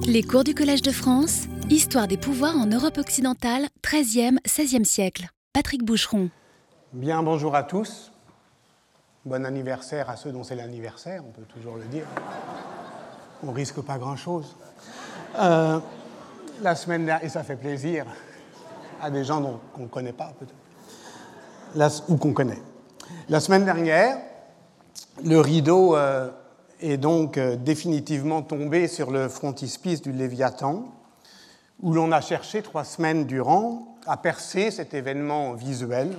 Les cours du Collège de France, Histoire des pouvoirs en Europe occidentale, 13e, 16e siècle. Patrick Boucheron. Bien, bonjour à tous. Bon anniversaire à ceux dont c'est l'anniversaire, on peut toujours le dire. On risque pas grand-chose. Euh, la semaine dernière, et ça fait plaisir à des gens qu'on ne connaît pas peut-être, ou qu'on connaît. La semaine dernière, le rideau euh, est donc euh, définitivement tombé sur le frontispice du Léviathan, où l'on a cherché trois semaines durant à percer cet événement visuel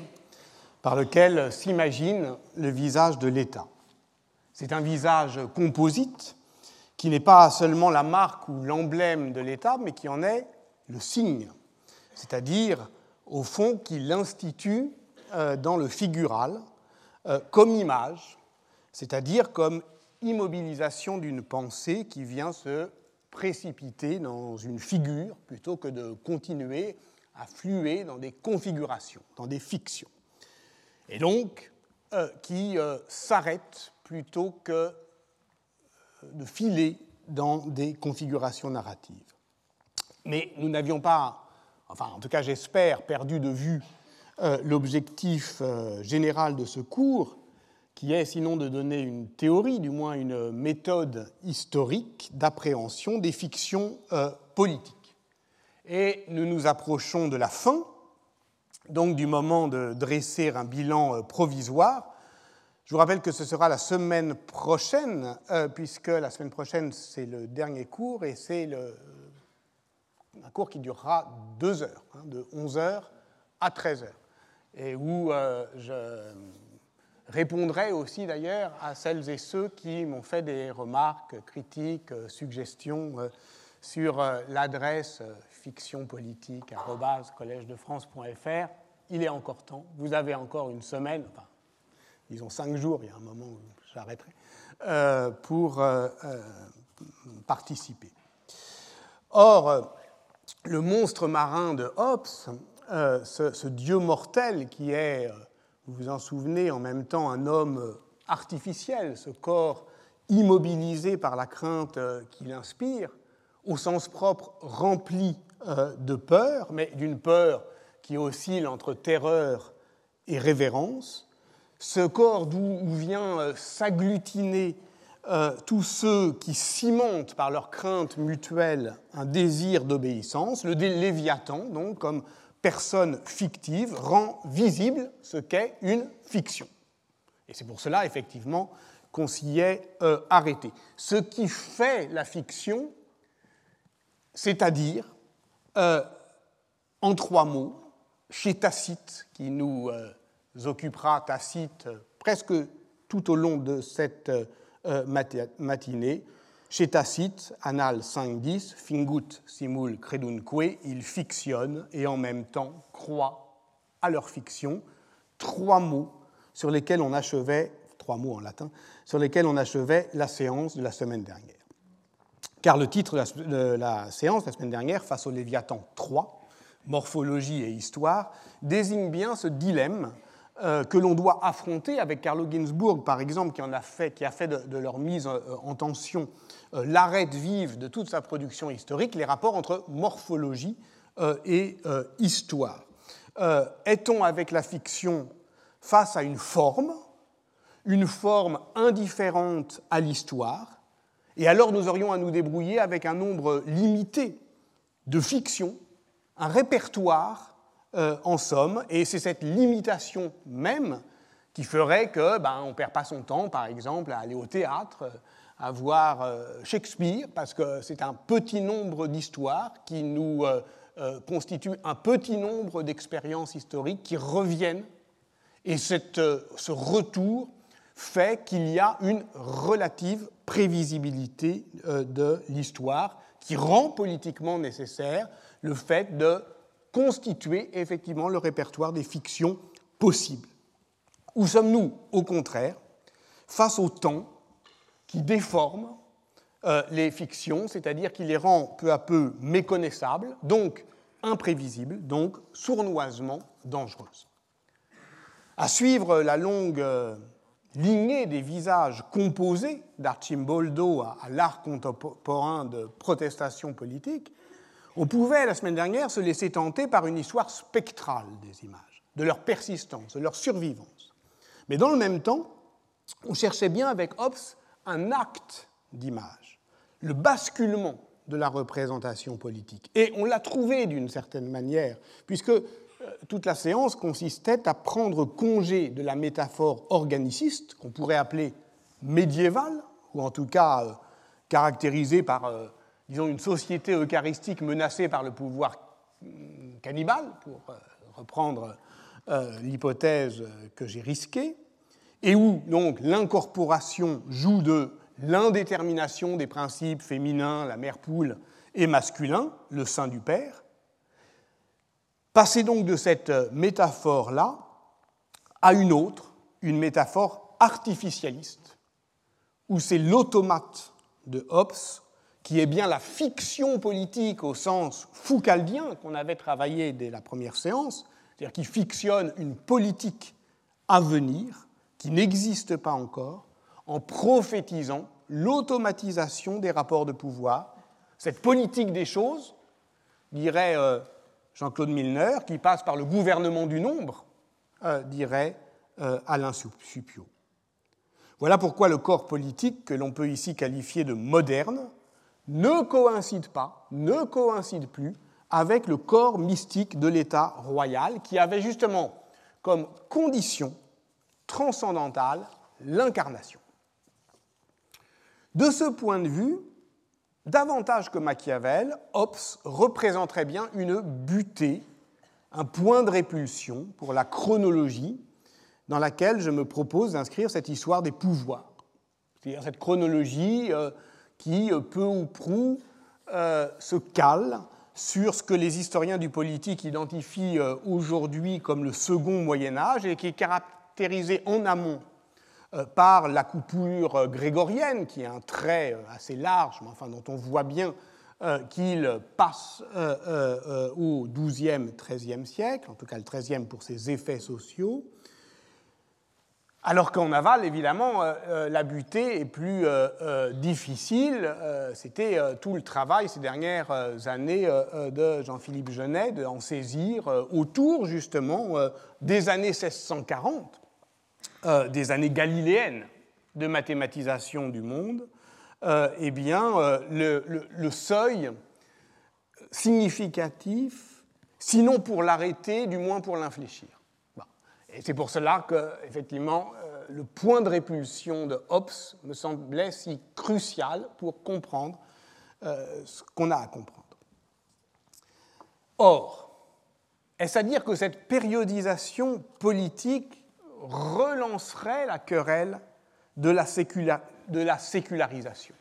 par lequel s'imagine le visage de l'État. C'est un visage composite qui n'est pas seulement la marque ou l'emblème de l'État, mais qui en est le signe, c'est-à-dire, au fond, qui l'institue euh, dans le figural euh, comme image, c'est-à-dire comme immobilisation d'une pensée qui vient se précipiter dans une figure plutôt que de continuer à fluer dans des configurations, dans des fictions. Et donc, euh, qui euh, s'arrête plutôt que euh, de filer dans des configurations narratives. Mais nous n'avions pas, enfin en tout cas j'espère, perdu de vue l'objectif général de ce cours, qui est sinon de donner une théorie, du moins une méthode historique d'appréhension des fictions euh, politiques. Et nous nous approchons de la fin, donc du moment de dresser un bilan euh, provisoire. Je vous rappelle que ce sera la semaine prochaine, euh, puisque la semaine prochaine c'est le dernier cours et c'est un cours qui durera deux heures, hein, de 11 heures à 13 heures, et où je répondrai aussi d'ailleurs à celles et ceux qui m'ont fait des remarques, critiques, euh, suggestions euh, sur euh, l'adresse fictionpolitique.collège-de-france.fr. Il est encore temps, vous avez encore une semaine, enfin, disons cinq jours, il y a un moment où j'arrêterai, pour participer. Or, le monstre marin de Hobbes, ce, dieu mortel qui est vous vous en souvenez, en même temps un homme artificiel, ce corps immobilisé par la crainte euh, qu'il inspire, au sens propre rempli euh, de peur, mais d'une peur qui oscille entre terreur et révérence, ce corps d'où vient euh, s'agglutiner tous ceux qui cimentent par leur crainte mutuelle un désir d'obéissance, le Léviathan, donc, comme personne fictive rend visible ce qu'est une fiction. Et c'est pour cela, effectivement, qu'on s'y est euh, arrêté. Ce qui fait la fiction, c'est-à-dire, euh, en trois mots, chez Tacite, qui nous euh, occupera, Tacite, presque tout au long de cette matinée, chez Tacite, Annales 5.10, fingut simul credunque, il fictionne et en même temps croit à leur fiction. Trois mots sur lesquels on achevait, trois mots en latin, sur lesquels on achevait la séance de la semaine dernière. Car le titre de la, séance de la semaine dernière, face au Léviathan 3, morphologie et histoire, désigne bien ce dilemme euh, que l'on doit affronter avec Carlo Ginzburg, par exemple, qui, en a, fait, qui a fait de, leur mise euh, en tension euh, l'arrêt vive de toute sa production historique, les rapports entre morphologie et histoire. Est-on avec la fiction face à une forme, une forme indifférente à l'histoire, et alors nous aurions à nous débrouiller avec un nombre limité de fictions, un répertoire euh, en somme, et c'est cette limitation même qui ferait que ben, on ne perd pas son temps, par exemple, à aller au théâtre, à voir euh, Shakespeare, parce que c'est un petit nombre d'histoires qui nous euh, constituent un petit nombre d'expériences historiques qui reviennent, et cette, ce retour fait qu'il y a une relative prévisibilité de l'histoire qui rend politiquement nécessaire le fait de constituer effectivement le répertoire des fictions possibles. Où sommes-nous, au contraire, face au temps qui déforme euh, les fictions, c'est-à-dire qui les rend peu à peu méconnaissables, donc imprévisibles, donc sournoisement dangereuses? À suivre la longue euh, lignée des visages composés d'Archimboldo à, l'art contemporain de protestation politique, on pouvait, la semaine dernière, se laisser tenter par une histoire spectrale des images, de leur persistance, de leur survivance. Mais dans le même temps, on cherchait bien avec Hobbes un acte d'image, le basculement de la représentation politique. Et on l'a trouvé d'une certaine manière, puisque euh, toute la séance consistait à prendre congé de la métaphore organiciste, qu'on pourrait appeler médiévale, ou en tout cas euh, caractérisée par, euh, disons, une société eucharistique menacée par le pouvoir cannibale, pour reprendre l'hypothèse que j'ai risquée, et où donc l'incorporation joue de l'indétermination des principes féminins, la mère poule, et masculin, le sein du père. Passez donc de cette métaphore-là à une autre, une métaphore artificialiste, où c'est l'automate de Hobbes qui est bien la fiction politique au sens foucaldien qu'on avait travaillé dès la première séance, c'est-à-dire qui fictionne une politique à venir qui n'existe pas encore, en prophétisant l'automatisation des rapports de pouvoir, cette politique des choses, dirait euh, Jean-Claude Milner, qui passe par le gouvernement du nombre, euh, dirait euh, Alain Supio. Voilà pourquoi le corps politique, que l'on peut ici qualifier de moderne, ne coïncide pas, ne coïncide plus avec le corps mystique de l'État royal, qui avait justement comme condition transcendantale l'incarnation. De ce point de vue, davantage que Machiavel, Hobbes représenterait bien une butée, un point de répulsion pour la chronologie dans laquelle je me propose d'inscrire cette histoire des pouvoirs. C'est-à-dire cette chronologie euh, qui, euh, peu ou prou, euh, se cale sur ce que les historiens du politique identifient aujourd'hui comme le second Moyen Âge et qui est caractérisé en amont euh, par la coupure grégorienne, qui est un trait euh, assez large, mais enfin dont on voit bien euh, qu'il passe au XIIe, XIIIe siècle, en tout cas le XIIIe pour ses effets sociaux. Alors qu'en aval, évidemment, la butée est plus difficile. C'était tout le travail ces dernières années de Jean-Philippe Genet d'en saisir autour justement des années 1640 euh, des années galiléennes de mathématisation du monde, euh, eh bien, euh, le, seuil significatif, sinon pour l'arrêter, du moins pour l'infléchir. Et c'est pour cela que, effectivement, le point de répulsion de Hobbes me semblait si crucial pour comprendre ce qu'on a à comprendre. Or, est-ce à dire que cette périodisation politique relancerait la querelle de la, sécularisation?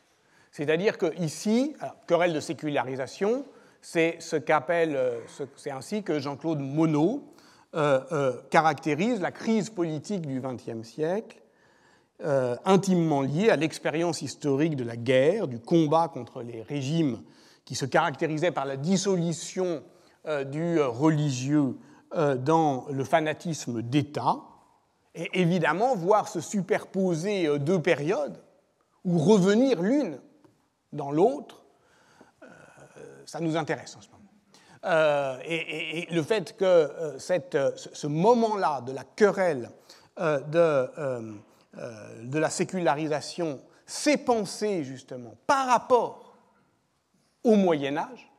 C'est-à-dire que ici, querelle de sécularisation, c'est ce qu'appelle, euh, c'est ainsi que Jean-Claude Monod euh, euh, caractérise la crise politique du XXe siècle, intimement liée à l'expérience historique de la guerre, du combat contre les régimes qui se caractérisaient par la dissolution du religieux dans le fanatisme d'État, et évidemment, voir se superposer euh, deux périodes, ou revenir l'une dans l'autre, euh, ça nous intéresse en ce moment. Euh, et, le fait que cette, ce moment-là de la querelle de, de, la sécularisation s'est pensé justement par rapport au Moyen Âge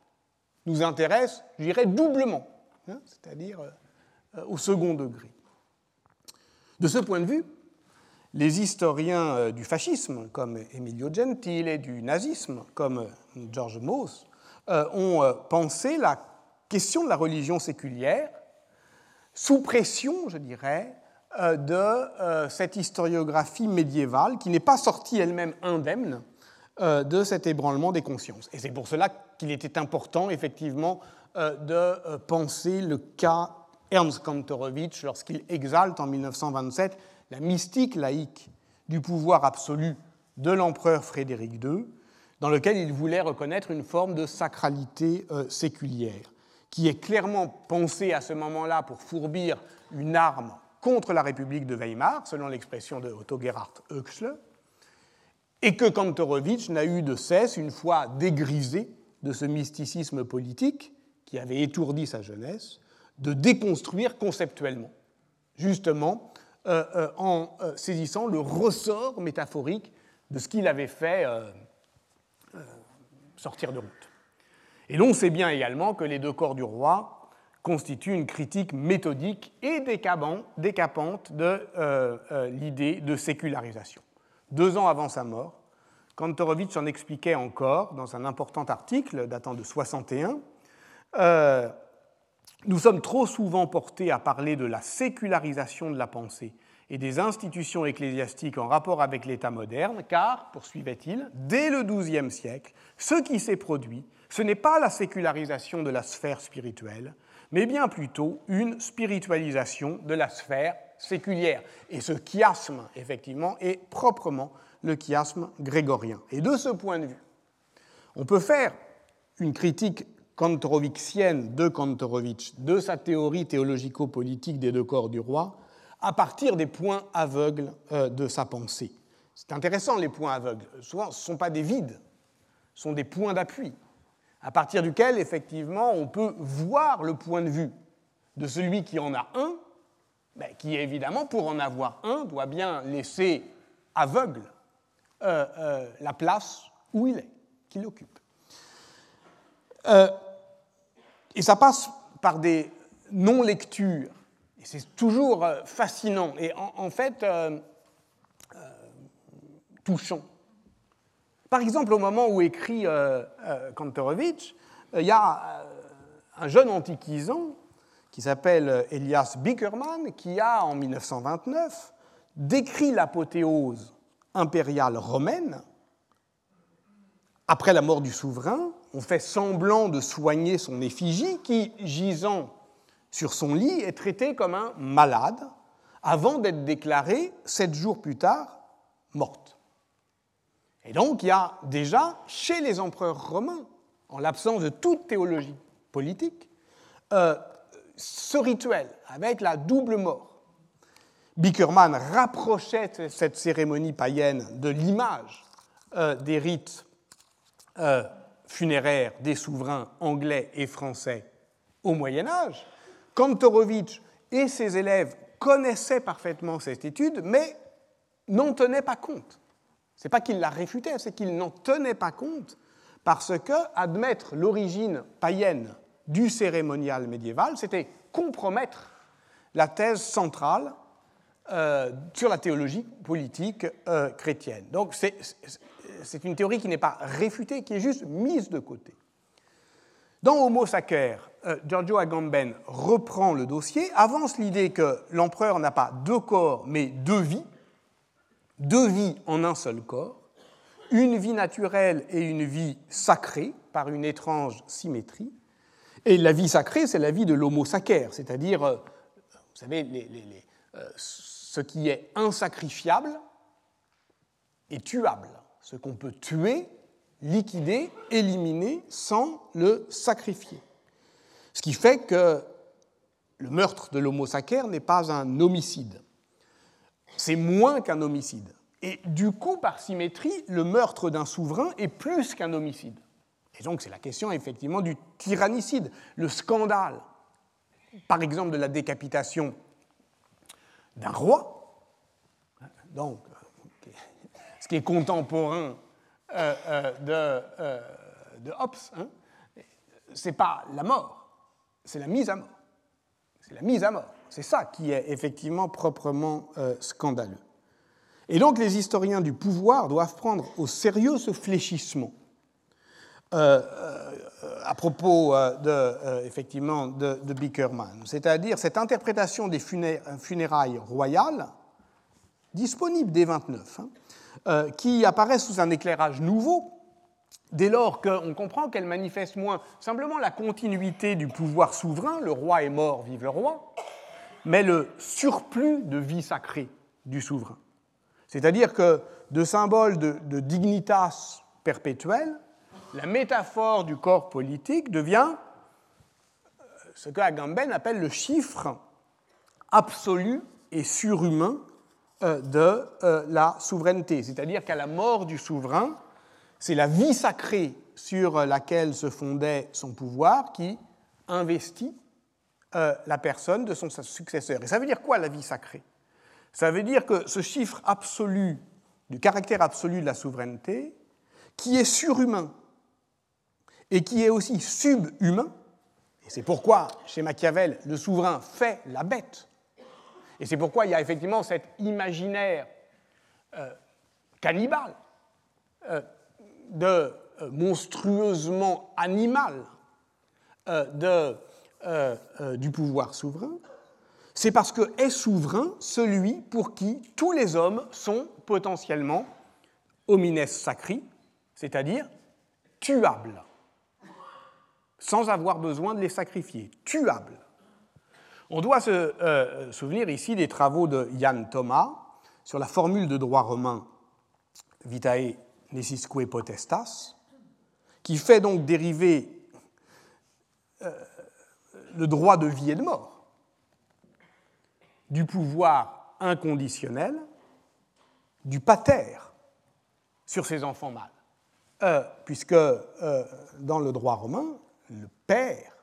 nous intéresse, je dirais, doublement, hein, c'est-à-dire au second degré. De ce point de vue, les historiens euh, du fascisme, comme Emilio Gentile, et du nazisme, comme euh, George Mauss, euh, ont pensé la question de la religion séculière sous pression, je dirais, de cette historiographie médiévale qui n'est pas sortie elle-même indemne de cet ébranlement des consciences. Et c'est pour cela qu'il était important, effectivement, de penser le cas Ernst Kantorowicz lorsqu'il exalte en 1927 la mystique laïque du pouvoir absolu de l'empereur Frédéric II, dans lequel il voulait reconnaître une forme de sacralité euh, séculière, qui est clairement pensée à ce moment-là pour fourbir une arme contre la République de Weimar, selon l'expression de Otto Gerhard Höxle, et que Kantorowicz n'a eu de cesse, une fois dégrisé de ce mysticisme politique qui avait étourdi sa jeunesse, de déconstruire conceptuellement, justement euh, euh, en euh, saisissant le ressort métaphorique de ce qu'il avait fait sortir de route. Et l'on sait bien également que les deux corps du roi constituent une critique méthodique et décapante de l'idée de sécularisation. Deux ans avant sa mort, Kantorowicz en expliquait encore dans un important article datant de 61. Euh, nous sommes trop souvent portés à parler de la sécularisation de la pensée et des institutions ecclésiastiques en rapport avec l'État moderne, car, poursuivait-il, dès le XIIe siècle, ce qui s'est produit, ce n'est pas la sécularisation de la sphère spirituelle, mais bien plutôt une spiritualisation de la sphère séculière. Et ce chiasme, effectivement, est proprement le chiasme grégorien. Et de ce point de vue, on peut faire une critique kantorowiczienne de Kantorowicz, de sa théorie théologico-politique des deux corps du roi, à partir des points aveugles euh, de sa pensée. C'est intéressant, les points aveugles. Souvent, ce ne sont pas des vides, ce sont des points d'appui, à partir duquel, effectivement, on peut voir le point de vue de celui qui en a un, ben, qui, évidemment, pour en avoir un, doit bien laisser aveugle euh, euh, la place où il est, qu'il occupe. Euh, et ça passe par des non-lectures. Et c'est toujours fascinant et en, fait touchant. Par exemple, au moment où écrit Kantorowicz, il y a un jeune antiquisant qui s'appelle Elias Bickerman, qui a, en 1929, décrit l'apothéose impériale romaine, après la mort du souverain, on fait semblant de soigner son effigie qui, gisant sur son lit, est traitée comme un malade avant d'être déclarée, sept jours plus tard, morte. Et donc il y a déjà, chez les empereurs romains, en l'absence de toute théologie politique, euh, ce rituel avec la double mort Bickerman rapprochait cette cérémonie païenne de l'image euh, des rites euh, funéraires des souverains anglais et français au Moyen Âge. Kantorowicz et ses élèves connaissaient parfaitement cette étude, mais n'en tenaient pas compte. Ce n'est pas qu'ils la réfutaient, c'est qu'ils n'en tenaient pas compte, parce que admettre l'origine païenne du cérémonial médiéval, c'était compromettre la thèse centrale euh, sur la théologie politique euh, chrétienne. Donc c'est une théorie qui n'est pas réfutée, qui est juste mise de côté. Dans Homo Sacer, euh, Giorgio Agamben reprend le dossier, avance l'idée que l'empereur n'a pas deux corps, mais deux vies, deux vies en un seul corps, une vie naturelle et une vie sacrée, par une étrange symétrie. Et la vie sacrée, c'est la vie de l'homo sacer, c'est-à-dire, vous savez, les, ce qui est insacrifiable est tuable, ce qu'on peut tuer, liquider, éliminer sans le sacrifier. Ce qui fait que le meurtre de l'homo sacer n'est pas un homicide. C'est moins qu'un homicide. Et du coup, par symétrie, le meurtre d'un souverain est plus qu'un homicide. Et donc, c'est la question effectivement du tyrannicide, le scandale, par exemple, de la décapitation d'un roi, donc, ce qui est contemporain euh, euh, de, euh, Hobbes, hein, ce n'est pas la mort, c'est la mise à mort. C'est la mise à mort. C'est ça qui est effectivement proprement scandaleux. Et donc les historiens du pouvoir doivent prendre au sérieux ce fléchissement. à propos de, effectivement, de, Bickerman, c'est-à-dire cette interprétation des funérailles royales disponible dès 29, hein, euh, qui apparaît sous un éclairage nouveau, dès lors qu'on comprend qu'elle manifeste moins simplement la continuité du pouvoir souverain, le roi est mort, vive le roi, mais le surplus de vie sacrée du souverain. C'est-à-dire que de symbole de, dignitas perpétuelle, la métaphore du corps politique devient euh, ce que Agamben appelle le chiffre absolu et surhumain de la souveraineté. C'est-à-dire qu'à la mort du souverain, c'est la vie sacrée sur laquelle se fondait son pouvoir qui investit la personne de son successeur. Et ça veut dire quoi la vie sacrée? Ça veut dire que ce chiffre absolu, du caractère absolu de la souveraineté, qui est surhumain et qui est aussi subhumain, et c'est pourquoi, chez Machiavel, le souverain fait la bête, et c'est pourquoi il y a effectivement cet imaginaire euh, cannibale euh, de euh, monstrueusement animal de, du pouvoir souverain, c'est parce que est souverain celui pour qui tous les hommes sont potentiellement homines sacri, c'est-à-dire tuables, sans avoir besoin de les sacrifier, tuables. On doit se euh, souvenir ici des travaux de Jan Thomas sur la formule de droit romain vitae necisque potestas, qui fait donc dériver euh, le droit de vie et de mort du pouvoir inconditionnel du pater sur ses enfants mâles. Euh, puisque euh, dans le droit romain, le père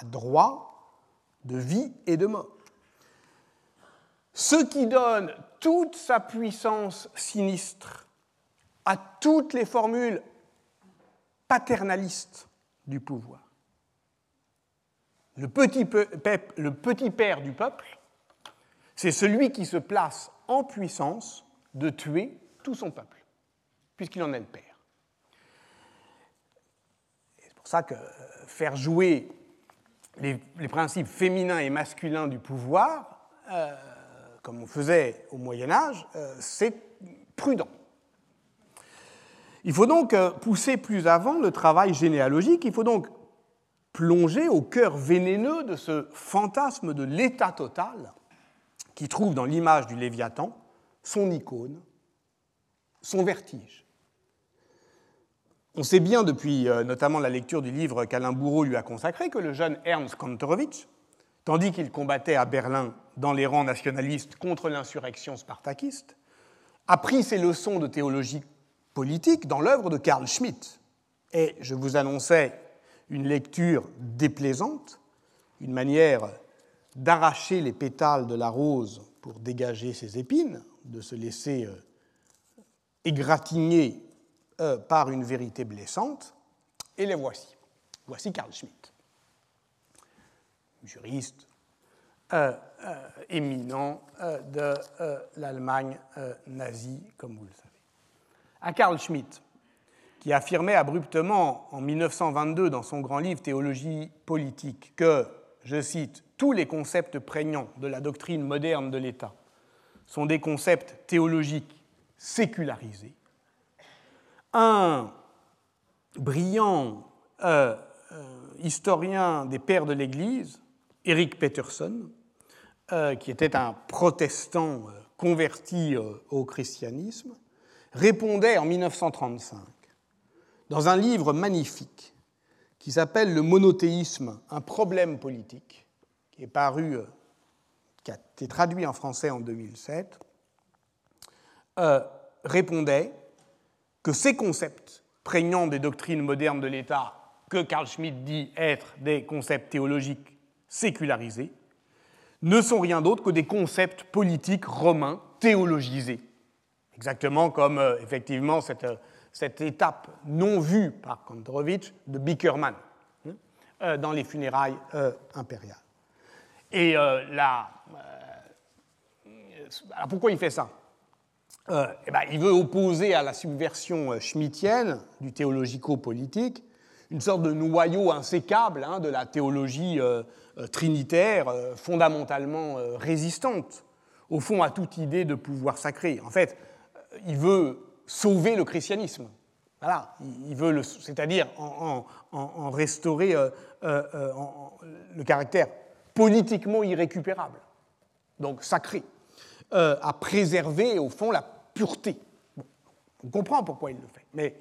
a droit de vie et de mort. Ce qui donne toute sa puissance sinistre à toutes les formules paternalistes du pouvoir. Le petit, père du peuple, c'est celui qui se place en puissance de tuer tout son peuple, puisqu'il en est le père. C'est pour ça que euh, faire jouer les, principes féminins et masculins du pouvoir, euh, comme on faisait au Moyen Âge, euh, c'est prudent. Il faut donc pousser plus avant le travail généalogique, il faut donc plonger au cœur vénéneux de ce fantasme de l'état total qui trouve dans l'image du Léviathan son icône, son vertige. On sait bien depuis euh, notamment la lecture du livre qu'Alain Bourreau lui a consacré que le jeune Ernst Kantorowicz, tandis qu'il combattait à Berlin dans les rangs nationalistes contre l'insurrection spartakiste, a pris ses leçons de théologie politique dans l'œuvre de Karl Schmitt. Et je vous annonçais une lecture déplaisante, une manière d'arracher les pétales de la rose pour dégager ses épines, de se laisser euh, égratigner euh, par une vérité blessante, et les voici. Voici Karl Schmitt, juriste euh, éminent de l'Allemagne nazie, comme vous le savez. À Karl Schmitt, qui affirmait abruptement en 1922 dans son grand livre Théologie politique que, je cite, tous les concepts prégnants de la doctrine moderne de l'État sont des concepts théologiques sécularisés, un brillant euh, euh, historien des pères de l'Église, Eric Peterson, euh, qui était un protestant converti au christianisme, répondait en 1935 dans un livre magnifique qui s'appelle Le monothéisme, un problème politique, qui est paru, qui a été traduit en français en 2007, répondait que ces concepts prégnants des doctrines modernes de l'État, que Carl Schmitt dit être des concepts théologiques sécularisés, ne sont rien d'autre que des concepts politiques romains théologisés. Exactement comme, euh, effectivement, cette, euh, cette, étape non vue par Kantorowicz de Bickerman hein, euh, dans les funérailles impériales. Et là, pourquoi il fait ça? Euh, eh ben, il veut opposer à la subversion euh, schmittienne du théologico-politique une sorte de noyau insécable hein, de la théologie euh, trinitaire fondamentalement résistante, au fond, à toute idée de pouvoir sacré. En fait, il veut sauver le christianisme. Voilà, il veut, c'est-à-dire en, restaurer le caractère politiquement irrécupérable, donc sacré, à préserver au fond la pureté. on comprend pourquoi il le fait. Mais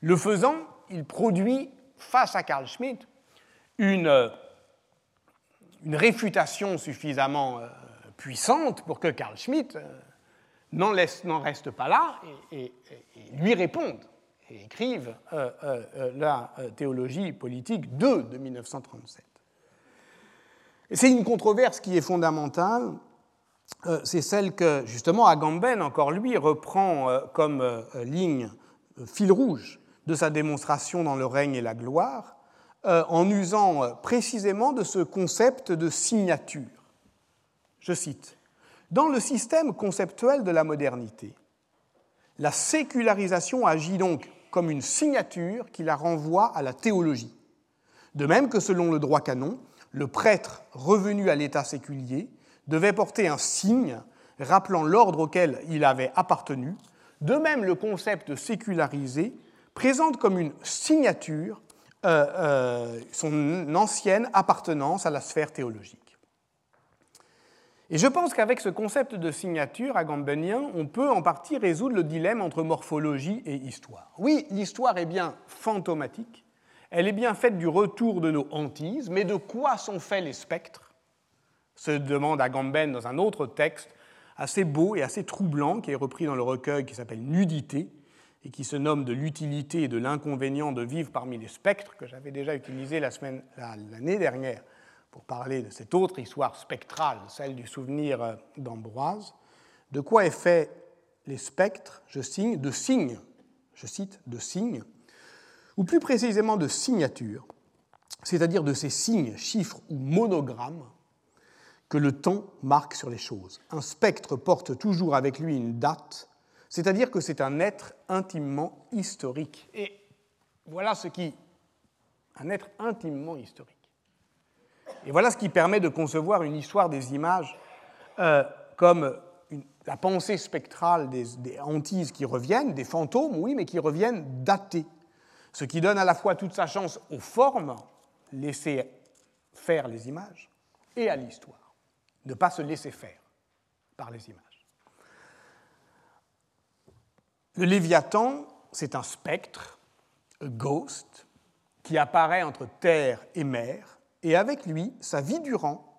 le faisant, il produit face à Carl Schmitt une, euh, une réfutation suffisamment euh, puissante pour que Carl Schmitt n'en reste pas là et, lui réponde et écrive la théologie politique 2 de 1937. C'est une controverse qui est fondamentale euh, c'est celle que, justement, Agamben, encore lui, reprend euh, comme euh, ligne, fil rouge de sa démonstration dans le règne et la gloire, en usant précisément de ce concept de signature. Je cite, Dans le système conceptuel de la modernité, la sécularisation agit donc comme une signature qui la renvoie à la théologie. De même que selon le droit canon, le prêtre revenu à l'état séculier devait porter un signe rappelant l'ordre auquel il avait appartenu. De même, le concept sécularisé présente comme une signature euh, euh, son ancienne appartenance à la sphère théologique. Et je pense qu'avec ce concept de signature agambenien, on peut en partie résoudre le dilemme entre morphologie et histoire. Oui, l'histoire est bien fantomatique, elle est bien faite du retour de nos hantises, mais de quoi sont faits les spectres? Se demande Agamben dans un autre texte assez beau et assez troublant qui est repris dans le recueil qui s'appelle Nudité et qui se nomme de l'utilité et de l'inconvénient de vivre parmi les spectres que j'avais déjà utilisé l'année dernière pour parler de cette autre histoire spectrale, celle du souvenir euh, d'Ambroise. De quoi est fait les spectres, je signe, de signes, je cite, de signes, ou plus précisément de signatures, c'est-à-dire de ces signes, chiffres ou monogrammes que le temps marque sur les choses. Un spectre porte toujours avec lui une date, c'est-à-dire que c'est un être intimement historique. Et voilà ce qui... un être intimement historique. Et voilà ce qui permet de concevoir une histoire des images euh, comme la pensée spectrale des, hantises qui reviennent, des fantômes, oui, mais qui reviennent datés. Ce qui donne à la fois toute sa chance aux formes, laisser faire les images, et à l'histoire ne pas se laisser faire par les images. Le Léviathan, c'est un spectre, un ghost, qui apparaît entre terre et mer, et avec lui, sa vie durant,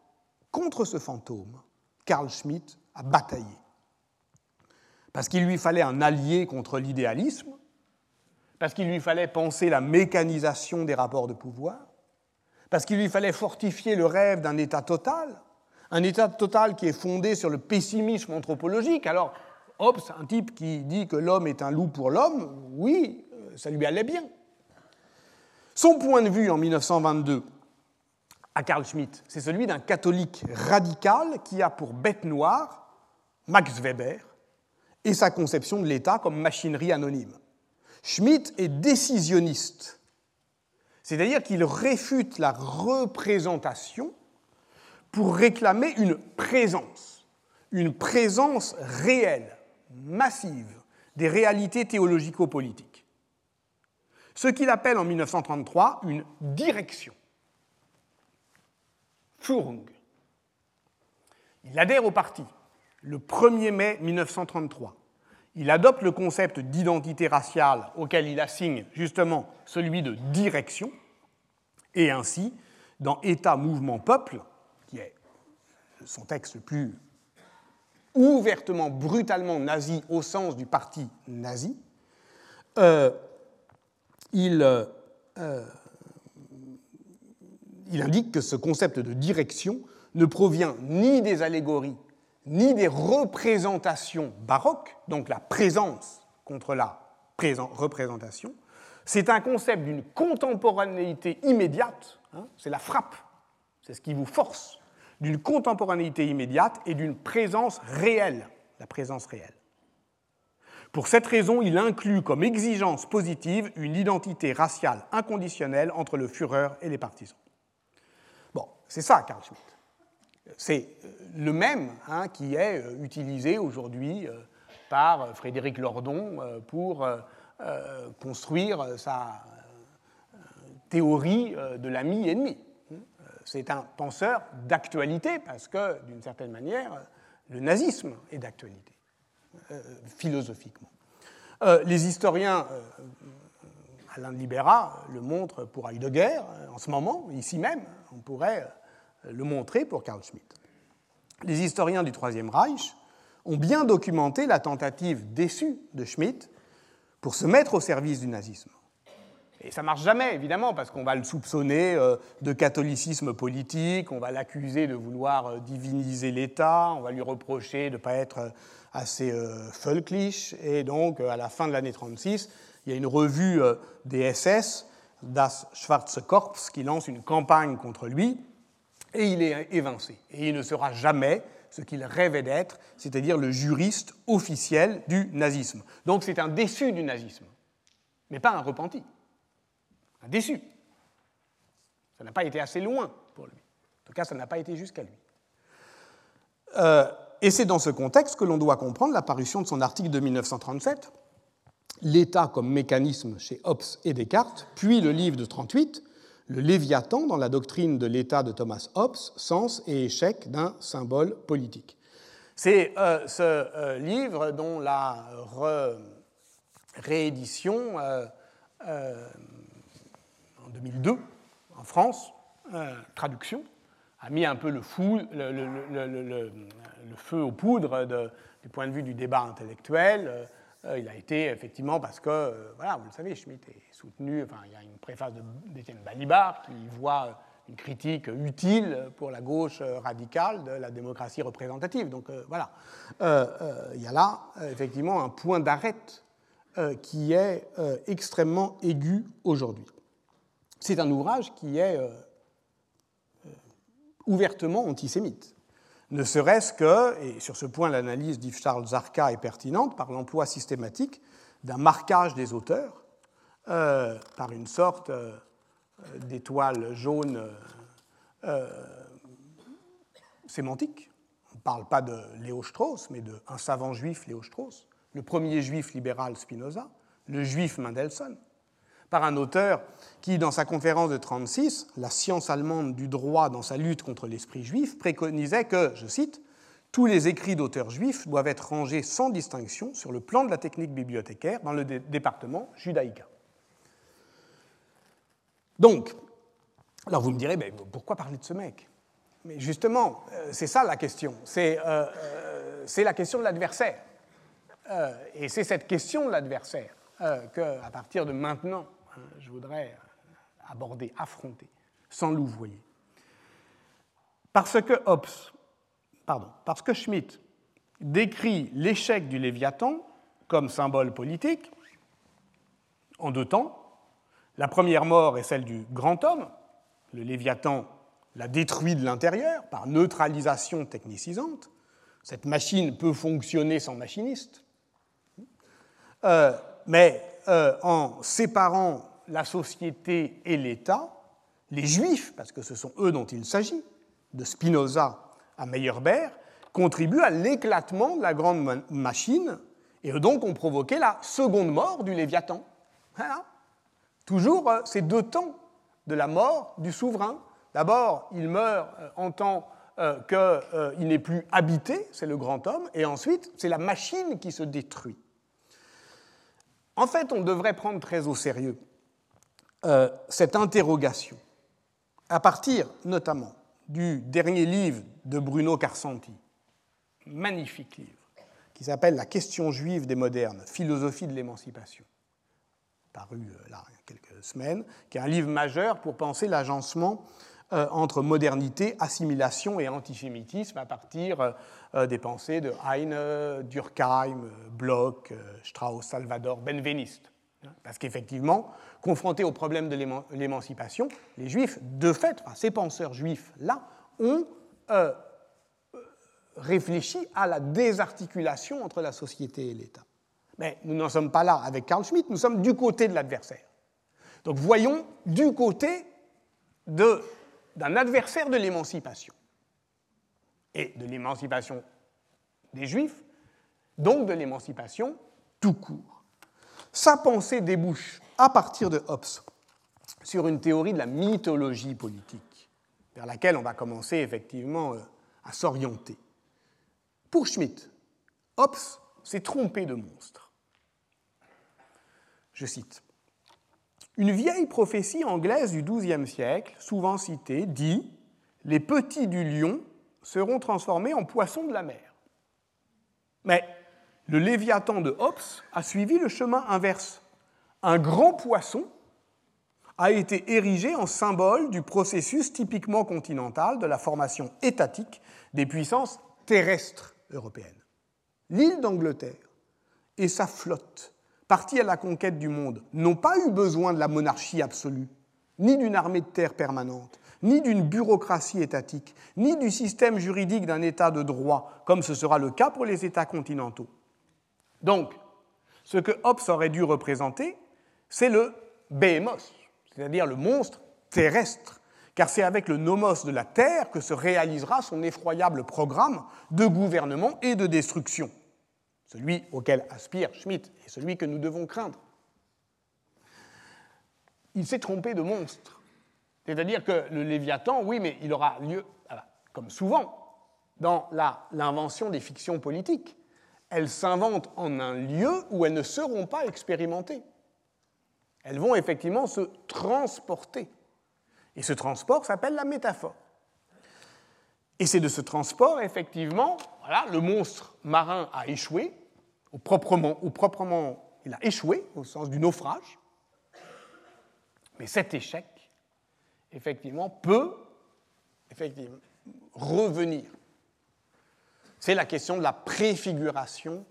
contre ce fantôme, Carl Schmitt a bataillé. Parce qu'il lui fallait un allié contre l'idéalisme, parce qu'il lui fallait penser la mécanisation des rapports de pouvoir, parce qu'il lui fallait fortifier le rêve d'un état total, un état total qui est fondé sur le pessimisme anthropologique. Alors, Hobbes, un type qui dit que l'homme est un loup pour l'homme, oui, euh, ça lui allait bien. Son point de vue en 1922 à Carl Schmitt, c'est celui d'un catholique radical qui a pour bête noire Max Weber et sa conception de l'État comme machinerie anonyme. Schmitt est décisionniste, c'est-à-dire qu'il réfute la représentation pour réclamer une présence, une présence réelle, massive des réalités théologico-politiques. Ce qu'il appelle en 1933 une direction. Führung. Il adhère au parti le 1er mai 1933. Il adopte le concept d'identité raciale auquel il assigne justement celui de direction, et ainsi, dans État, mouvement, peuple, qui est son texte le plus ouvertement, brutalement nazi au sens du parti nazi, euh, il, euh, il indique que ce concept de direction ne provient ni des allégories, ni des représentations baroques, donc la présence contre la représentation. C'est un concept d'une contemporanéité immédiate, hein, c'est la frappe, c'est ce qui vous force d'une contemporanéité immédiate et d'une présence réelle, la présence réelle. Pour cette raison, il inclut comme exigence positive une identité raciale inconditionnelle entre le Führer et les partisans. C'est ça, Karl Schmitt. C'est euh, le même hein, qui est euh, utilisé aujourd'hui euh, par Frédéric Lordon pour construire sa théorie de l'ami-ennemi c'est un penseur d'actualité, parce que, d'une certaine manière, le nazisme est d'actualité, philosophiquement. Les historiens, Alain de Libera le montre pour Heidegger en ce moment, ici même, on pourrait le montrer pour Carl Schmitt. les historiens du Troisième Reich ont bien documenté la tentative déçue de Schmitt pour se mettre au service du nazisme. Et ça marche jamais, évidemment, parce qu'on va le soupçonner euh, de catholicisme politique, on va l'accuser de vouloir euh, diviniser l'État, on va lui reprocher de ne pas être euh, assez völkisch. Et donc, à la fin de l'année 36, il y a une revue des SS, Das Schwarze Korps, qui lance une campagne contre lui, et il est évincé. Et il ne sera jamais ce qu'il rêvait d'être, c'est-à-dire le juriste officiel du nazisme. Donc c'est un déçu du nazisme, mais pas un repenti un déçu. Ça n'a pas été assez loin pour lui. En tout cas, ça n'a pas été jusqu'à lui. Euh, et c'est dans ce contexte que l'on doit comprendre l'apparition de son article de 1937, L'État comme mécanisme chez Hobbes et Descartes, puis le livre de 38, Le Léviathan dans la doctrine de l'État de Thomas Hobbes, sens et échec d'un symbole politique. C'est euh, ce euh, livre dont la réédition 2002 en France, euh, traduction, a mis un peu le, feu aux poudres du point de vue du débat intellectuel. Euh, il a été effectivement parce que, euh, voilà, vous le savez, Schmitt est soutenu, enfin, il y a une préface d'Étienne Balibar qui voit une critique utile pour la gauche radicale de la démocratie représentative. Donc voilà, il y a là effectivement un point d'arrêt qui est extrêmement aigu aujourd'hui. C'est un ouvrage qui est euh, euh, ouvertement antisémite. Ne serait-ce que, et sur ce point l'analyse d'Yves Charles Zarka est pertinente, par l'emploi systématique d'un marquage des auteurs euh, par une sorte d'étoile jaune sémantique. On ne parle pas de Léo Strauss, mais d'un savant juif Léo Strauss, le premier juif libéral Spinoza, le juif Mendelssohn, par un auteur qui, dans sa conférence de 1936, La science allemande du droit dans sa lutte contre l'esprit juif, préconisait que, je cite, tous les écrits d'auteurs juifs doivent être rangés sans distinction sur le plan de la technique bibliothécaire dans le département judaïca. Donc, alors vous me direz, mais pourquoi parler de ce mec? Mais justement, euh, c'est ça la question. C'est euh, euh, la question de l'adversaire. et c'est cette question de l'adversaire qu'à partir de maintenant, je voudrais aborder, affronter, sans louvoyer. Parce que Hobbes, pardon, parce que Schmitt décrit l'échec du Léviathan comme symbole politique en deux temps. La première mort est celle du grand homme. Le Léviathan l'a détruit de l'intérieur par neutralisation technicisante. Cette machine peut fonctionner sans machiniste. Euh, mais euh, en séparant la société et l'État, les Juifs, parce que ce sont eux dont il s'agit, de Spinoza à Meyerbeer, contribuent à l'éclatement de la grande machine et donc ont provoqué la seconde mort du Léviathan. Toujours euh, ces deux temps de la mort du souverain. D'abord, il meurt euh, en tant qu'il n'est plus habité, c'est le grand homme, et ensuite, c'est la machine qui se détruit. En fait, on devrait prendre très au sérieux euh, cette interrogation, à partir notamment du dernier livre de Bruno Carsanti, magnifique livre, qui s'appelle La question juive des modernes, philosophie de l'émancipation, paru euh, là il y a quelques semaines, qui est un livre majeur pour penser l'agencement entre modernité, assimilation et antisémitisme à partir euh, des pensées de Heine, Durkheim, Bloch, Strauss, Salvador, Benveniste. Parce qu'effectivement, confrontés au problème de l'émancipation, les juifs, de fait, ces penseurs juifs-là, ont euh, réfléchi à la désarticulation entre la société et l'État. Mais nous n'en sommes pas là avec Carl Schmitt, nous sommes du côté de l'adversaire. Donc voyons du côté de d'un adversaire de l'émancipation et de l'émancipation des Juifs, donc de l'émancipation tout court. Sa pensée débouche à partir de Hobbes sur une théorie de la mythologie politique, vers laquelle on va commencer effectivement euh, à s'orienter. Pour Schmitt, Hobbes s'est trompé de monstre. Je cite une vieille prophétie anglaise du XIIe siècle, souvent citée, dit Les petits du lion seront transformés en poissons de la mer. Mais le Léviathan de Hobbes a suivi le chemin inverse. Un grand poisson a été érigé en symbole du processus typiquement continental de la formation étatique des puissances terrestres européennes. L'île d'Angleterre et sa flotte, partie à la conquête du monde, n'ont pas eu besoin de la monarchie absolue, ni d'une armée de terre permanente, ni d'une bureaucratie étatique, ni du système juridique d'un État de droit, comme ce sera le cas pour les États continentaux. Donc, ce que Hobbes aurait dû représenter, c'est le behemoth, c'est-à-dire le monstre terrestre, car c'est avec le nomos de la Terre que se réalisera son effroyable programme de gouvernement et de destruction, celui auquel aspire Schmitt et celui que nous devons craindre. Il s'est trompé de monstre. C'est-à-dire que le Léviathan, oui, mais il aura lieu, comme souvent dans l'invention des fictions politiques, elles s'inventent en un lieu où elles ne seront pas expérimentées. Elles vont effectivement se transporter. Et ce transport s'appelle la métaphore. Et c'est de ce transport, effectivement, voilà, le monstre marin a échoué, ou proprement, proprement, il a échoué au sens du naufrage. Mais cet échec, effectivement, peut effectivement, revenir. C'est la question de la préfiguration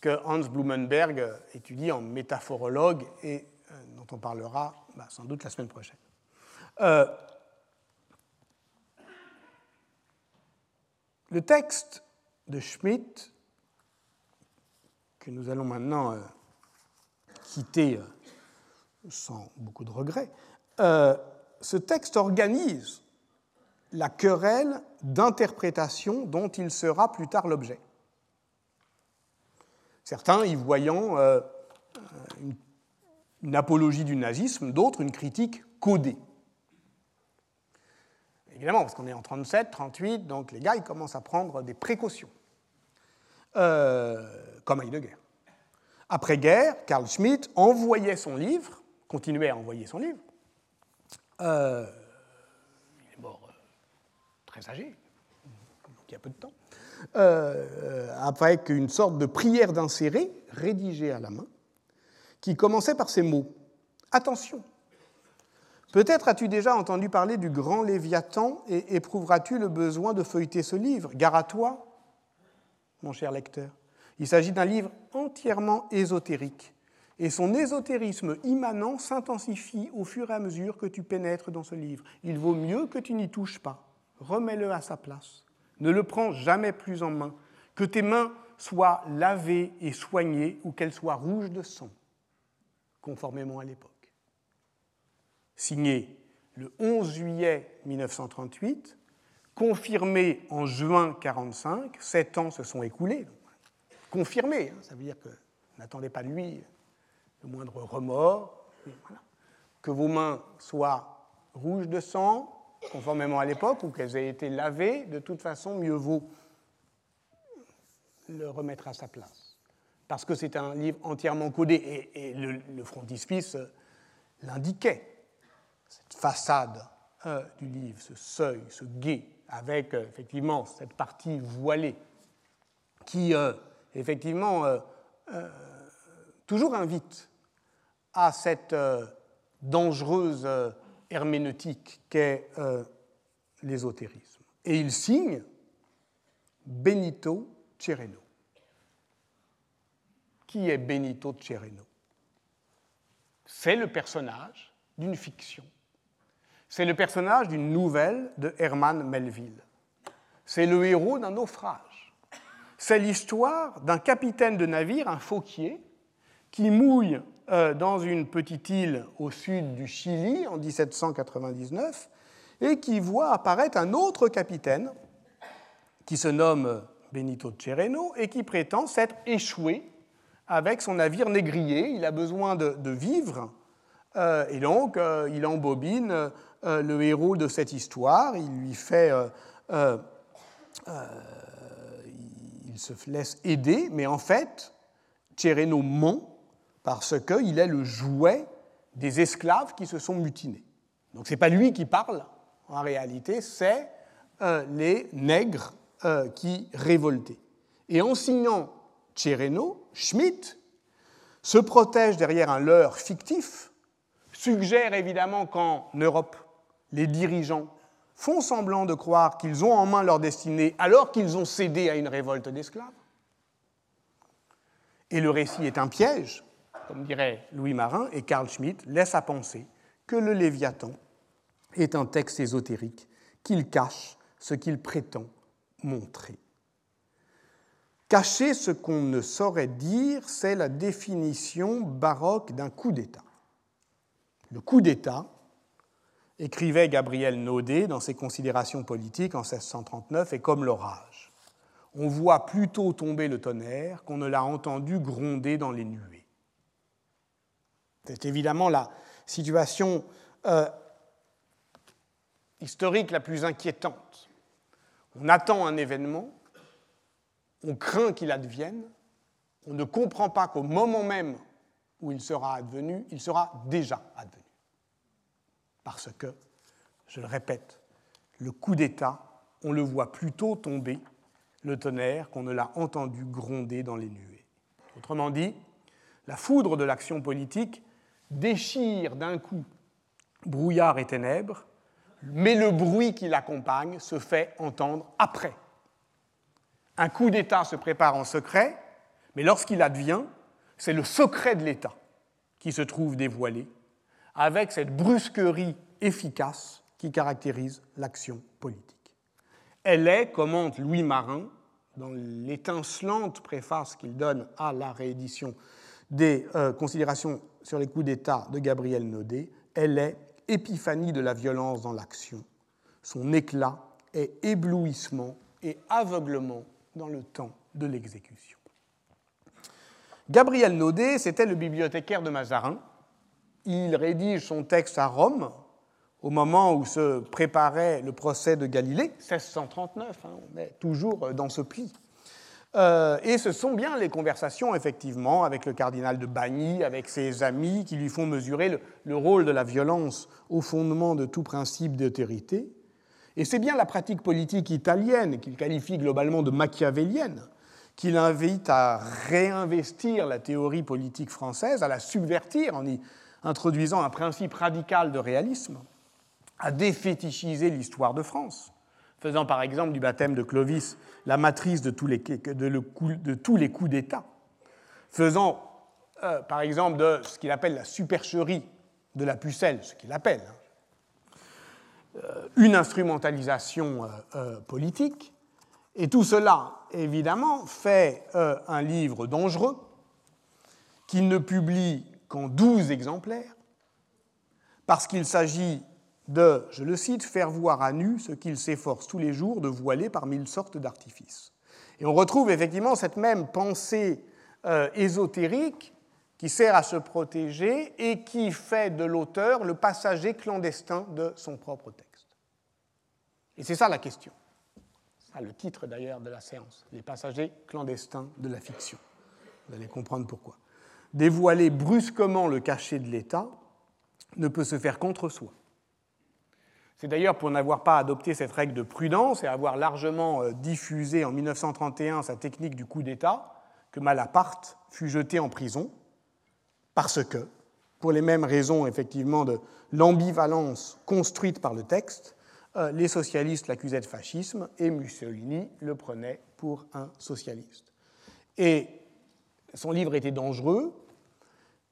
que Hans Blumenberg étudie en métaphorologue et euh, dont on parlera bah, sans doute la semaine prochaine. Euh, le texte de Schmitt, que nous allons maintenant euh, quitter sans beaucoup de regrets, ce texte organise la querelle d'interprétation dont il sera plus tard l'objet. Certains y voyant euh, une, apologie du nazisme, d'autres une critique codée. Évidemment, parce qu'on est en 37, 38, donc les gars, ils commencent à prendre des précautions, euh, comme Heidegger. Après-guerre, Carl Schmitt envoyait son livre, continuait à envoyer son livre. Euh, il est mort très âgé, il y a peu de temps. Euh, avec une sorte de prière d'inséré rédigée à la main, qui commençait par ces mots. Attention, peut-être as-tu déjà entendu parler du grand Léviathan et éprouveras-tu le besoin de feuilleter ce livre. Gare à toi, mon cher lecteur. Il s'agit d'un livre entièrement ésotérique, et son ésotérisme immanent s'intensifie au fur et à mesure que tu pénètres dans ce livre. Il vaut mieux que tu n'y touches pas. Remets-le à sa place. Ne le prends jamais plus en main. Que tes mains soient lavées et soignées ou qu'elles soient rouges de sang, conformément à l'époque. Signé le 11 juillet 1938, confirmé en juin 1945, sept ans se sont écoulés. Confirmé, hein, ça veut dire que n'attendez pas de lui le moindre remords. Que vos mains soient rouges de sang, conformément à l'époque, ou qu'elles aient été lavées, de toute façon, mieux vaut le remettre à sa place. Parce que c'est un livre entièrement codé, et, le, frontispice euh, l'indiquait. Cette façade euh, du livre, ce seuil, ce guet, avec euh, effectivement cette partie voilée, qui effectivement toujours invite à cette dangereuse herméneutique qu'est euh, l'ésotérisme. Et il signe Benito Cereno. Qui est Benito Cereno? C'est le personnage d'une fiction. C'est le personnage d'une nouvelle de Herman Melville. C'est le héros d'un naufrage. C'est l'histoire d'un capitaine de navire, un fauquier, qui mouille euh, dans une petite île au sud du Chili en 1799 et qui voit apparaître un autre capitaine qui se nomme Benito Cereno et qui prétend s'être échoué avec son navire négrier. Il a besoin de, vivre euh, et donc euh, il embobine le héros de cette histoire. Il lui fait. il se laisse aider, mais en fait, Cereno ment parce qu'il est le jouet des esclaves qui se sont mutinés. Donc ce n'est pas lui qui parle, en réalité, c'est euh, les nègres euh, qui révoltaient. Et en signant Tchereno, Schmitt se protège derrière un leurre fictif, suggère évidemment qu'en Europe, les dirigeants font semblant de croire qu'ils ont en main leur destinée alors qu'ils ont cédé à une révolte d'esclaves. Et le récit est un piège, comme dirait Louis Marin, et Carl Schmitt laisse à penser que le Léviathan est un texte ésotérique qu'il cache ce qu'il prétend montrer. Cacher ce qu'on ne saurait dire, c'est la définition baroque d'un coup d'État. Le coup d'État, écrivait Gabriel Naudet dans ses considérations politiques en 1639, est comme l'orage. On voit plutôt tomber le tonnerre qu'on ne l'a entendu gronder dans les nuées. C'est évidemment la situation euh, historique la plus inquiétante. On attend un événement, on craint qu'il advienne, on ne comprend pas qu'au moment même où il sera advenu, il sera déjà advenu. Parce que, je le répète, le coup d'État, on le voit plutôt tomber, le tonnerre, qu'on ne l'a entendu gronder dans les nuées. Autrement dit, la foudre de l'action politique déchire d'un coup brouillard et ténèbres, mais le bruit qui l'accompagne se fait entendre après. Un coup d'État se prépare en secret, mais lorsqu'il advient, c'est le secret de l'État qui se trouve dévoilé, avec cette brusquerie efficace qui caractérise l'action politique. Elle est, commente Louis Marin, dans l'étincelante préface qu'il donne à la réédition des euh, considérations sur les coups d'État de Gabriel Naudet, elle est épiphanie de la violence dans l'action. Son éclat est éblouissement et aveuglement dans le temps de l'exécution. Gabriel Naudet, c'était le bibliothécaire de Mazarin. Il rédige son texte à Rome au moment où se préparait le procès de Galilée, 1639, hein, on est toujours dans ce pli. Euh, et ce sont bien les conversations, effectivement, avec le cardinal de Bagny, avec ses amis, qui lui font mesurer le, rôle de la violence au fondement de tout principe d'autorité. Et c'est bien la pratique politique italienne, qu'il qualifie globalement de machiavélienne, qui l'invite à réinvestir la théorie politique française, à la subvertir en y introduisant un principe radical de réalisme, à défétichiser l'histoire de France faisant par exemple du baptême de Clovis la matrice de tous les, coups d'État, faisant euh, par exemple de ce qu'il appelle la supercherie de la pucelle, ce qu'il appelle hein, euh, une instrumentalisation euh, politique, et tout cela, évidemment, fait un livre dangereux qu'il ne publie qu'en 12 exemplaires, parce qu'il s'agit de, je le cite, faire voir à nu ce qu'il s'efforce tous les jours de voiler par mille sortes d'artifices. Et on retrouve effectivement cette même pensée euh, ésotérique qui sert à se protéger et qui fait de l'auteur le passager clandestin de son propre texte. Et c'est ça la question. C'est le titre d'ailleurs de la séance, les passagers clandestins de la fiction. Vous allez comprendre pourquoi. Dévoiler brusquement le cachet de l'État ne peut se faire contre soi. C'est d'ailleurs pour n'avoir pas adopté cette règle de prudence et avoir largement euh, diffusé en 1931 sa technique du coup d'État que Malaparte fut jeté en prison, parce que, pour les mêmes raisons effectivement de l'ambivalence construite par le texte, euh, les socialistes l'accusaient de fascisme et Mussolini le prenait pour un socialiste. Et son livre était dangereux,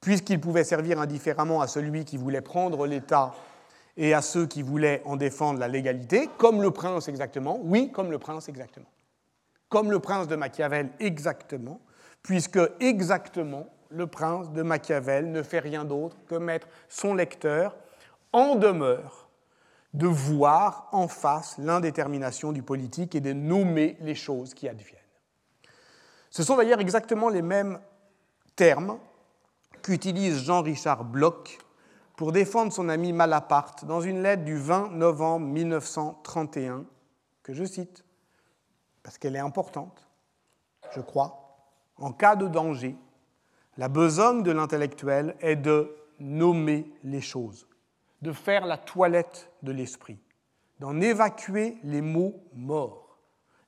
puisqu'il pouvait servir indifféremment à celui qui voulait prendre l'État et à ceux qui voulaient en défendre la légalité, comme le prince exactement, oui, comme le prince exactement, comme le prince de Machiavel exactement, puisque exactement le prince de Machiavel ne fait rien d'autre que mettre son lecteur en demeure de voir en face l'indétermination du politique et de nommer les choses qui adviennent. Ce sont d'ailleurs exactement les mêmes termes qu'utilise Jean-Richard Bloch pour défendre son ami Malaparte dans une lettre du 20 novembre 1931, que je cite, parce qu'elle est importante, je crois, en cas de danger, la besogne de l'intellectuel est de nommer les choses, de faire la toilette de l'esprit, d'en évacuer les mots morts,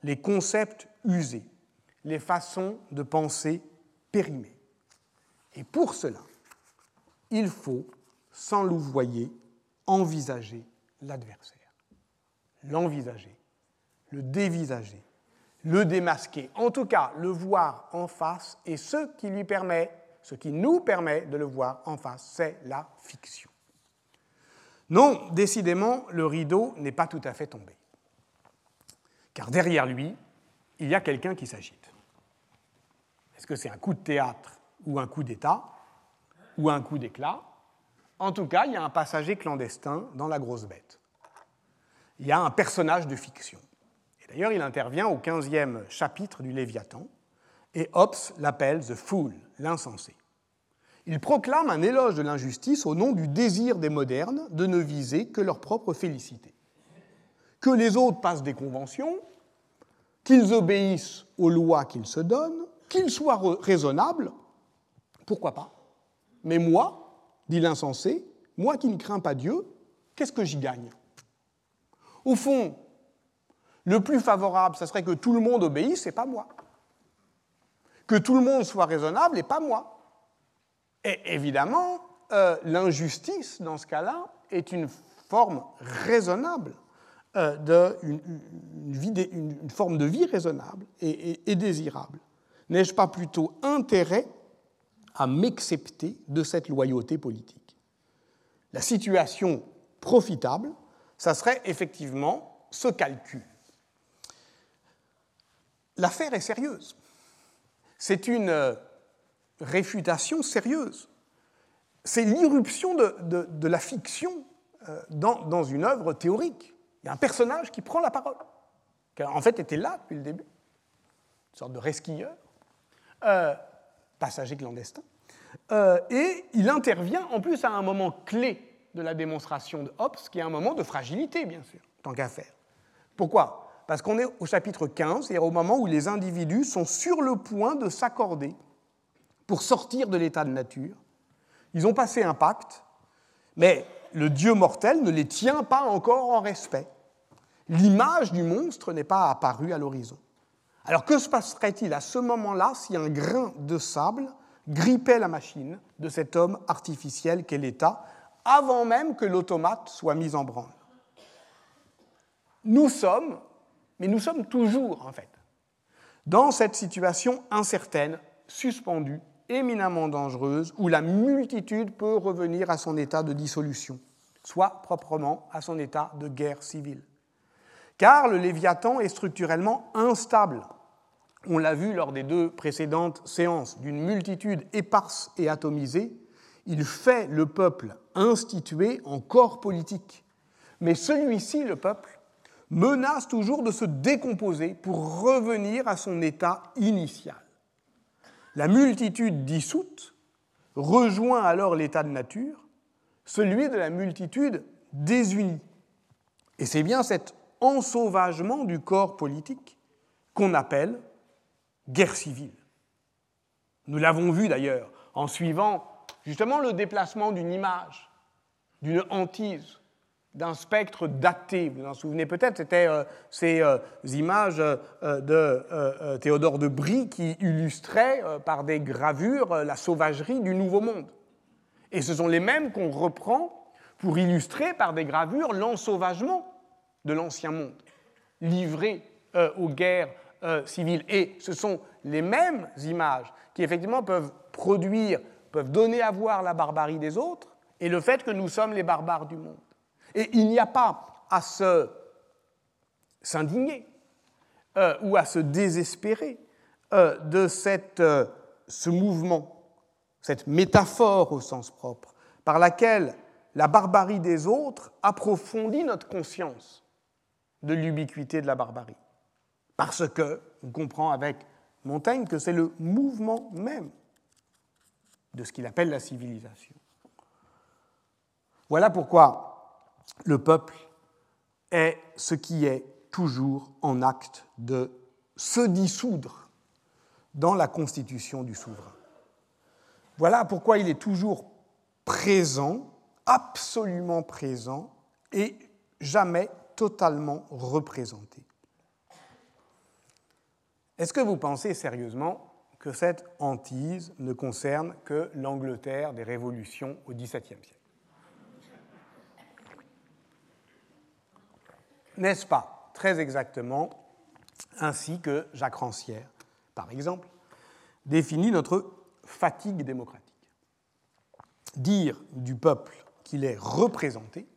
les concepts usés, les façons de penser périmées. Et pour cela, il faut, sans louvoyer, envisager l'adversaire. L'envisager, le dévisager, le démasquer, en tout cas le voir en face, et ce qui lui permet, ce qui nous permet de le voir en face, c'est la fiction. Non, décidément, le rideau n'est pas tout à fait tombé. Car derrière lui, il y a quelqu'un qui s'agite. Est-ce que c'est un coup de théâtre ou un coup d'État ou un coup d'éclat En tout cas, il y a un passager clandestin dans La Grosse Bête. Il y a un personnage de fiction. Et d'ailleurs, il intervient au 15e chapitre du Léviathan, et Hobbes l'appelle The Fool, l'insensé. Il proclame un éloge de l'injustice au nom du désir des modernes de ne viser que leur propre félicité. Que les autres passent des conventions, qu'ils obéissent aux lois qu'ils se donnent, qu'ils soient raisonnables, pourquoi pas? Mais moi, dit l'insensé, moi qui ne crains pas Dieu, qu'est-ce que j'y gagne? Au fond, le plus favorable, ce serait que tout le monde obéisse et pas moi. Que tout le monde soit raisonnable et pas moi. Et évidemment, euh, l'injustice, dans ce cas-là, est une forme raisonnable, euh, une, forme de vie raisonnable et, désirable. N'ai-je pas plutôt intérêt à m'excepter de cette loyauté politique La situation profitable, ça serait effectivement ce calcul. L'affaire est sérieuse. C'est une euh, réfutation sérieuse. C'est l'irruption de, la fiction euh, dans, une œuvre théorique. Il y a un personnage qui prend la parole, qui en fait était là depuis le début, une sorte de resquilleur, euh, passager clandestin, euh, et il intervient en plus à un moment clé de la démonstration de Hobbes, qui est un moment de fragilité, bien sûr, tant qu'à faire. Pourquoi? Parce qu'on est au chapitre 15, c'est-à-dire au moment où les individus sont sur le point de s'accorder pour sortir de l'état de nature. Ils ont passé un pacte, mais le Dieu mortel ne les tient pas encore en respect. L'image du monstre n'est pas apparue à l'horizon. Alors que se passerait-il à ce moment-là si un grain de sable grippait la machine de cet homme artificiel qu'est l'État, avant même que l'automate soit mis en branle? Nous sommes, mais nous sommes toujours en fait, dans cette situation incertaine, suspendue éminemment dangereuse où la multitude peut revenir à son état de dissolution, soit proprement à son état de guerre civile. Car le Léviathan est structurellement instable. On l'a vu lors des deux précédentes séances, d'une multitude éparse et atomisée, il fait le peuple institué en corps politique. Mais celui-ci, le peuple, menace toujours de se décomposer pour revenir à son état initial. La multitude dissoute rejoint alors l'état de nature, celui de la multitude désunie. Et c'est bien cet ensauvagement du corps politique qu'on appelle guerre civile. Nous l'avons vu d'ailleurs en suivant justement le déplacement d'une image, d'une hantise, d'un spectre daté. Vous vous en souvenez peut-être, c'était euh, ces euh, images euh, de Théodore de Brie qui illustraient par des gravures la sauvagerie du Nouveau Monde. Et ce sont les mêmes qu'on reprend pour illustrer par des gravures l'ensauvagement de l'Ancien Monde, livré aux guerres civiles. Et ce sont les mêmes images qui effectivement peuvent produire, peuvent donner à voir la barbarie des autres et le fait que nous sommes les barbares du monde. Et il n'y a pas à se s'indigner euh, ou à se désespérer euh, de cette, euh, ce mouvement, cette métaphore au sens propre, par laquelle la barbarie des autres approfondit notre conscience de l'ubiquité de la barbarie. Parce que, on comprend avec Montaigne que c'est le mouvement même de ce qu'il appelle la civilisation. Voilà pourquoi le peuple est ce qui est toujours en acte de se dissoudre dans la constitution du souverain. Voilà pourquoi il est toujours présent, absolument présent, et jamais totalement représenté. Est-ce que vous pensez sérieusement que cette hantise ne concerne que l'Angleterre des révolutions au XVIIe siècle? N'est-ce pas très exactement ainsi que Jacques Rancière, par exemple, définit notre fatigue démocratique? Dire du peuple qu'il est représenté,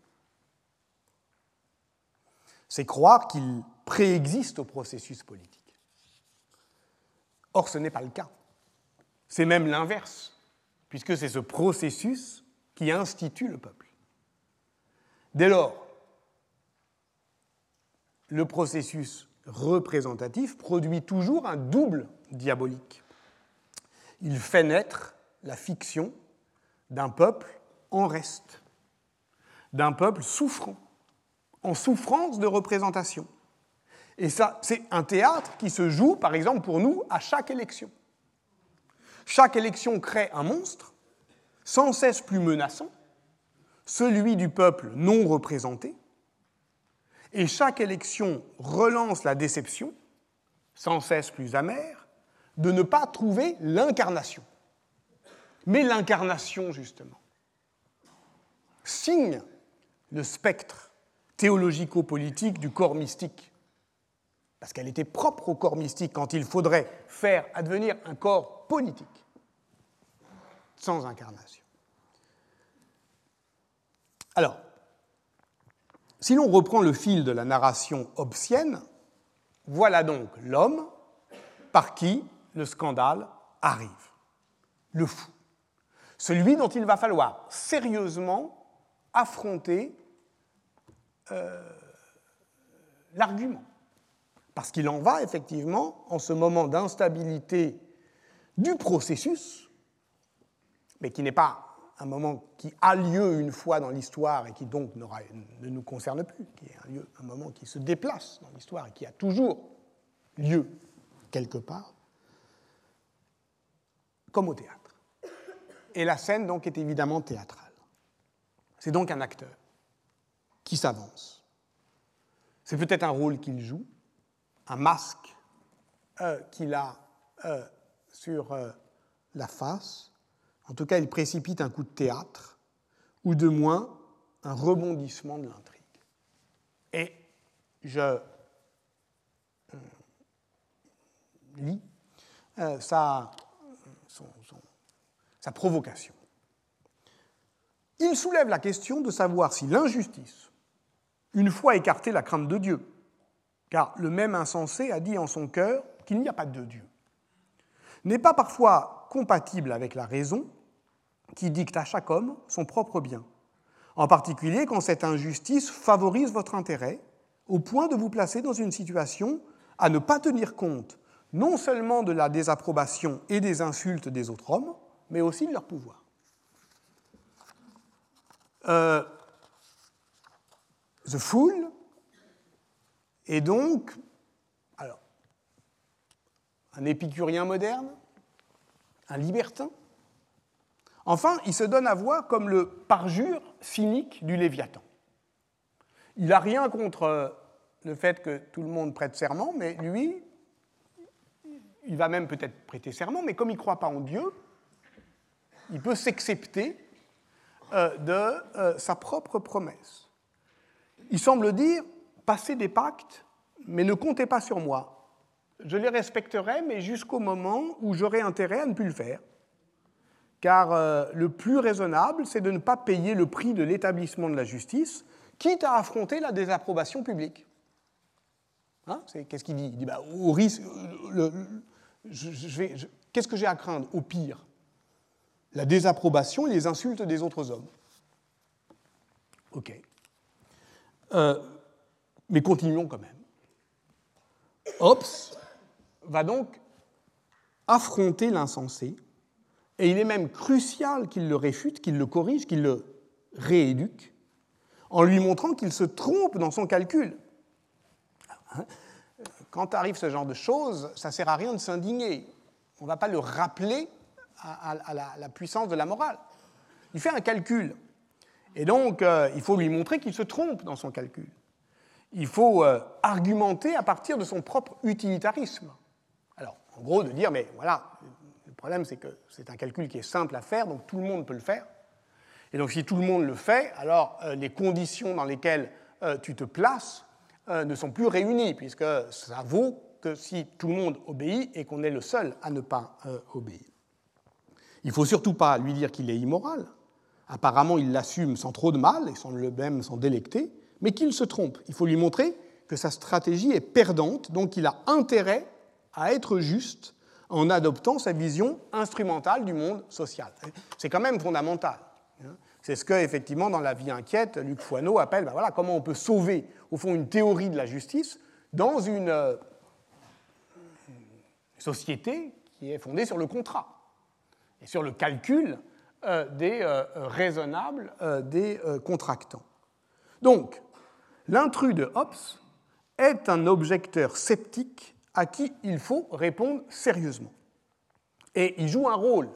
c'est croire qu'il préexiste au processus politique. Or, ce n'est pas le cas. C'est même l'inverse, puisque c'est ce processus qui institue le peuple. Dès lors, le processus représentatif produit toujours un double diabolique. Il fait naître la fiction d'un peuple en reste, d'un peuple souffrant, en souffrance de représentation. Et ça, c'est un théâtre qui se joue, par exemple, pour nous, à chaque élection. Chaque élection crée un monstre, sans cesse plus menaçant, celui du peuple non représenté, et chaque élection relance la déception, sans cesse plus amère, de ne pas trouver l'incarnation. Mais l'incarnation, justement, signe le spectre théologico-politique du corps mystique. Parce qu'elle était propre au corps mystique quand il faudrait faire advenir un corps politique, sans incarnation. Alors, si l'on reprend le fil de la narration obsienne, voilà donc l'homme par qui le scandale arrive, le fou, celui dont il va falloir sérieusement affronter l'argument. Parce qu'il en va effectivement, en ce moment d'instabilité du processus, mais qui n'est pas un moment qui a lieu une fois dans l'histoire et qui donc ne nous concerne plus, qui est un moment qui se déplace dans l'histoire et qui a toujours lieu quelque part, comme au théâtre. Et la scène donc est évidemment théâtrale. C'est donc un acteur qui s'avance. C'est peut-être un rôle qu'il joue, un masque euh, qu'il a euh, sur euh, la face. En tout cas, il précipite un coup de théâtre, ou de moins un rebondissement de l'intrigue. Et je lis sa, sa provocation. Il soulève la question de savoir si l'injustice, une fois écartée la crainte de Dieu, car le même insensé a dit en son cœur qu'il n'y a pas de Dieu, n'est pas parfois compatible avec la raison qui dicte à chaque homme son propre bien, en particulier quand cette injustice favorise votre intérêt au point de vous placer dans une situation à ne pas tenir compte non seulement de la désapprobation et des insultes des autres hommes, mais aussi de leur pouvoir. Euh, the Fool et donc, alors, un épicurien moderne, un libertin. Enfin, il se donne à voir comme le parjure cynique du Léviathan. Il n'a rien contre le fait que tout le monde prête serment, mais lui, il va même peut-être prêter serment, mais comme il ne croit pas en Dieu, il peut s'excepter euh, de euh, sa propre promesse. Il semble dire passez des pactes, mais ne comptez pas sur moi. Je les respecterai, mais jusqu'au moment où j'aurai intérêt à ne plus le faire. Car euh, le plus raisonnable, c'est de ne pas payer le prix de l'établissement de la justice, quitte à affronter la désapprobation publique. Hein? Qu'est-ce qu'il dit? Il dit bah, au risque. Qu'est-ce que j'ai à craindre? Au pire, la désapprobation et les insultes des autres hommes. OK. Euh, mais continuons quand même. Hobbes va donc affronter l'insensé, et il est même crucial qu'il le réfute, qu'il le corrige, qu'il le rééduque, en lui montrant qu'il se trompe dans son calcul. Quand arrive ce genre de choses, ça ne sert à rien de s'indigner. On ne va pas le rappeler à, la, puissance de la morale. Il fait un calcul. Et donc, euh, il faut lui montrer qu'il se trompe dans son calcul. il faut euh, argumenter à partir de son propre utilitarisme. Alors, en gros, de dire, mais voilà, le problème c'est que c'est un calcul qui est simple à faire, donc tout le monde peut le faire. Et donc si tout le monde le fait, alors euh, les conditions dans lesquelles tu te places ne sont plus réunies, puisque ça vaut que si tout le monde obéit et qu'on est le seul à ne pas obéir. Il ne faut surtout pas lui dire qu'il est immoral. Apparemment, il l'assume sans trop de mal et sans le même s'en délecter mais qu'il se trompe. Il faut lui montrer que sa stratégie est perdante, donc il a intérêt à être juste en adoptant sa vision instrumentale du monde social. C'est quand même fondamental. C'est ce que, effectivement, dans La vie inquiète, Luc Foineau appelle ben voilà, comment on peut sauver, au fond, une théorie de la justice dans une euh, société qui est fondée sur le contrat et sur le calcul des euh, raisonnables des contractants. Donc, L'intrus de Hobbes est un objecteur sceptique à qui il faut répondre sérieusement. Et il joue un rôle,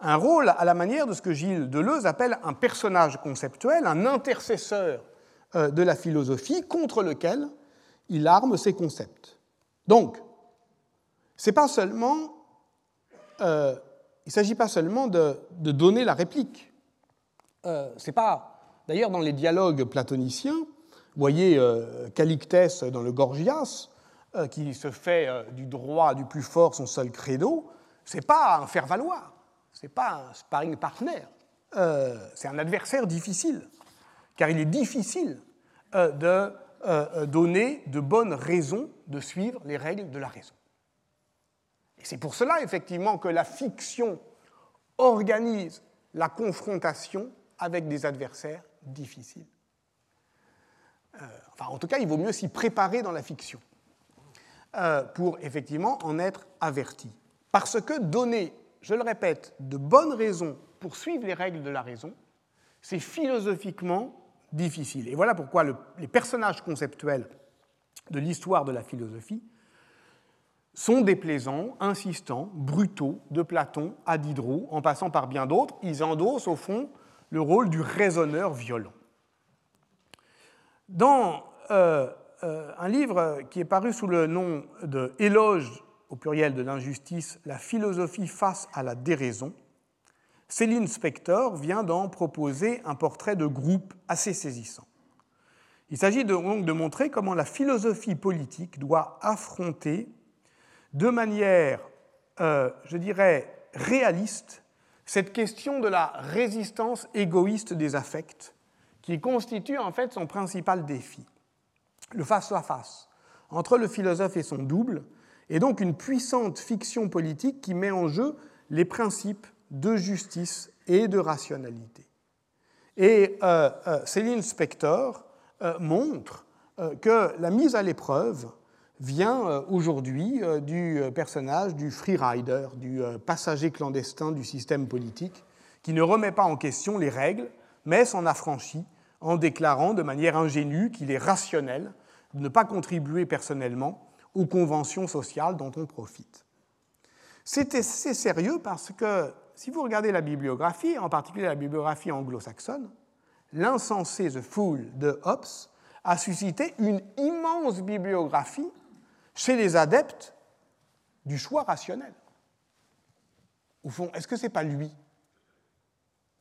un rôle à la manière de ce que Gilles Deleuze appelle un personnage conceptuel, un intercesseur euh, de la philosophie contre lequel il arme ses concepts. Donc, c'est pas seulement, euh, il ne s'agit pas seulement de, donner la réplique. Euh, c'est pas, d'ailleurs, dans les dialogues platoniciens, vous voyez euh, Calictès dans le Gorgias, euh, qui se fait euh, du droit du plus fort son seul credo, ce n'est pas un faire-valoir, ce n'est pas un sparring partner, c'est un adversaire difficile, car il est difficile de donner de bonnes raisons de suivre les règles de la raison. C'est pour cela, effectivement, que la fiction organise la confrontation avec des adversaires difficiles. Euh, enfin, en tout cas, il vaut mieux s'y préparer dans la fiction euh, pour effectivement en être averti. Parce que donner, je le répète, de bonnes raisons pour suivre les règles de la raison, c'est philosophiquement difficile. Et voilà pourquoi les personnages conceptuels de l'histoire de la philosophie sont déplaisants, insistants, brutaux, de Platon à Diderot, en passant par bien d'autres. Ils endossent au fond le rôle du raisonneur violent. Dans euh, euh, un livre qui est paru sous le nom de Éloge au pluriel de l'injustice, la philosophie face à la déraison, Céline Spector vient d'en proposer un portrait de groupe assez saisissant. Il s'agit donc de montrer comment la philosophie politique doit affronter de manière, euh, je dirais, réaliste cette question de la résistance égoïste des affects qui constitue en fait son principal défi. Le face-à-face entre le philosophe et son double est donc une puissante fiction politique qui met en jeu les principes de justice et de rationalité. Et euh, euh, Céline Spector montre que la mise à l'épreuve vient aujourd'hui du personnage du freerider, du passager clandestin du système politique, qui ne remet pas en question les règles, mais s'en affranchit en déclarant de manière ingénue qu'il est rationnel de ne pas contribuer personnellement aux conventions sociales dont on profite. C'est sérieux parce que si vous regardez la bibliographie, en particulier la bibliographie anglo-saxonne, l'insensé The Fool de Hobbes a suscité une immense bibliographie chez les adeptes du choix rationnel. Au fond, est-ce que ce n'est pas lui,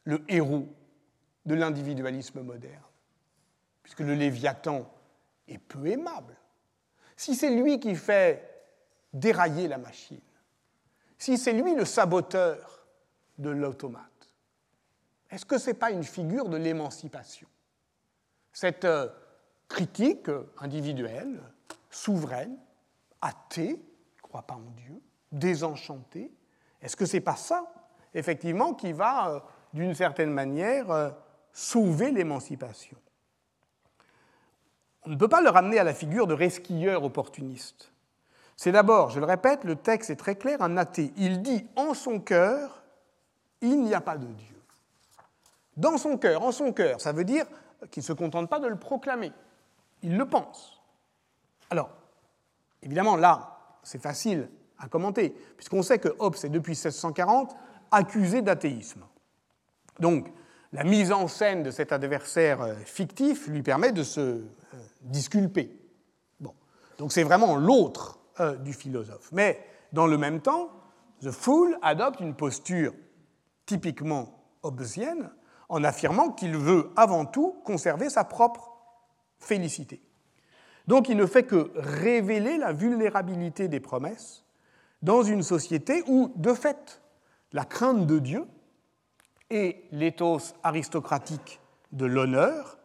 le héros de l'individualisme moderne, puisque le Léviathan est peu aimable. Si c'est lui qui fait dérailler la machine, si c'est lui le saboteur de l'automate, est-ce que ce n'est pas une figure de l'émancipation? Cette euh, critique individuelle, souveraine, athée, ne croit pas en Dieu, désenchantée, est-ce que ce n'est pas ça, effectivement, qui va, euh, d'une certaine manière, euh, sauver l'émancipation? On ne peut pas le ramener à la figure de resquilleur opportuniste. C'est d'abord, je le répète, le texte est très clair, un athée. Il dit en son cœur, il n'y a pas de Dieu. Dans son cœur, en son cœur, ça veut dire qu'il ne se contente pas de le proclamer, il le pense. Alors, évidemment, là, c'est facile à commenter, puisqu'on sait que Hobbes est depuis 1640 accusé d'athéisme. Donc, la mise en scène de cet adversaire euh, fictif lui permet de se euh, disculpé. Bon. Donc c'est vraiment l'autre euh, du philosophe. Mais dans le même temps, The Fool adopte une posture typiquement hobbesienne en affirmant qu'il veut avant tout conserver sa propre félicité. Donc il ne fait que révéler la vulnérabilité des promesses dans une société où, de fait, la crainte de Dieu et l'éthos aristocratique de l'honneur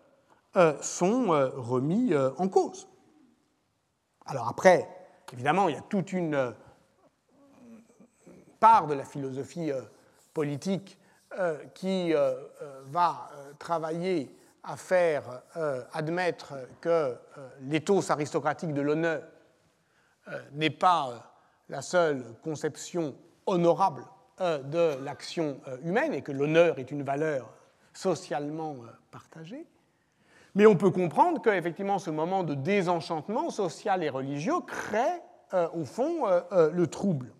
euh, sont euh, remis euh, en cause. Alors après, évidemment, il y a toute une part de la philosophie politique qui va travailler à faire admettre que l'éthos aristocratique de l'honneur n'est pas la seule conception honorable de l'action humaine et que l'honneur est une valeur socialement partagée. Mais on peut comprendre qu'effectivement ce moment de désenchantement social et religieux crée euh, au fond euh, euh, le trouble.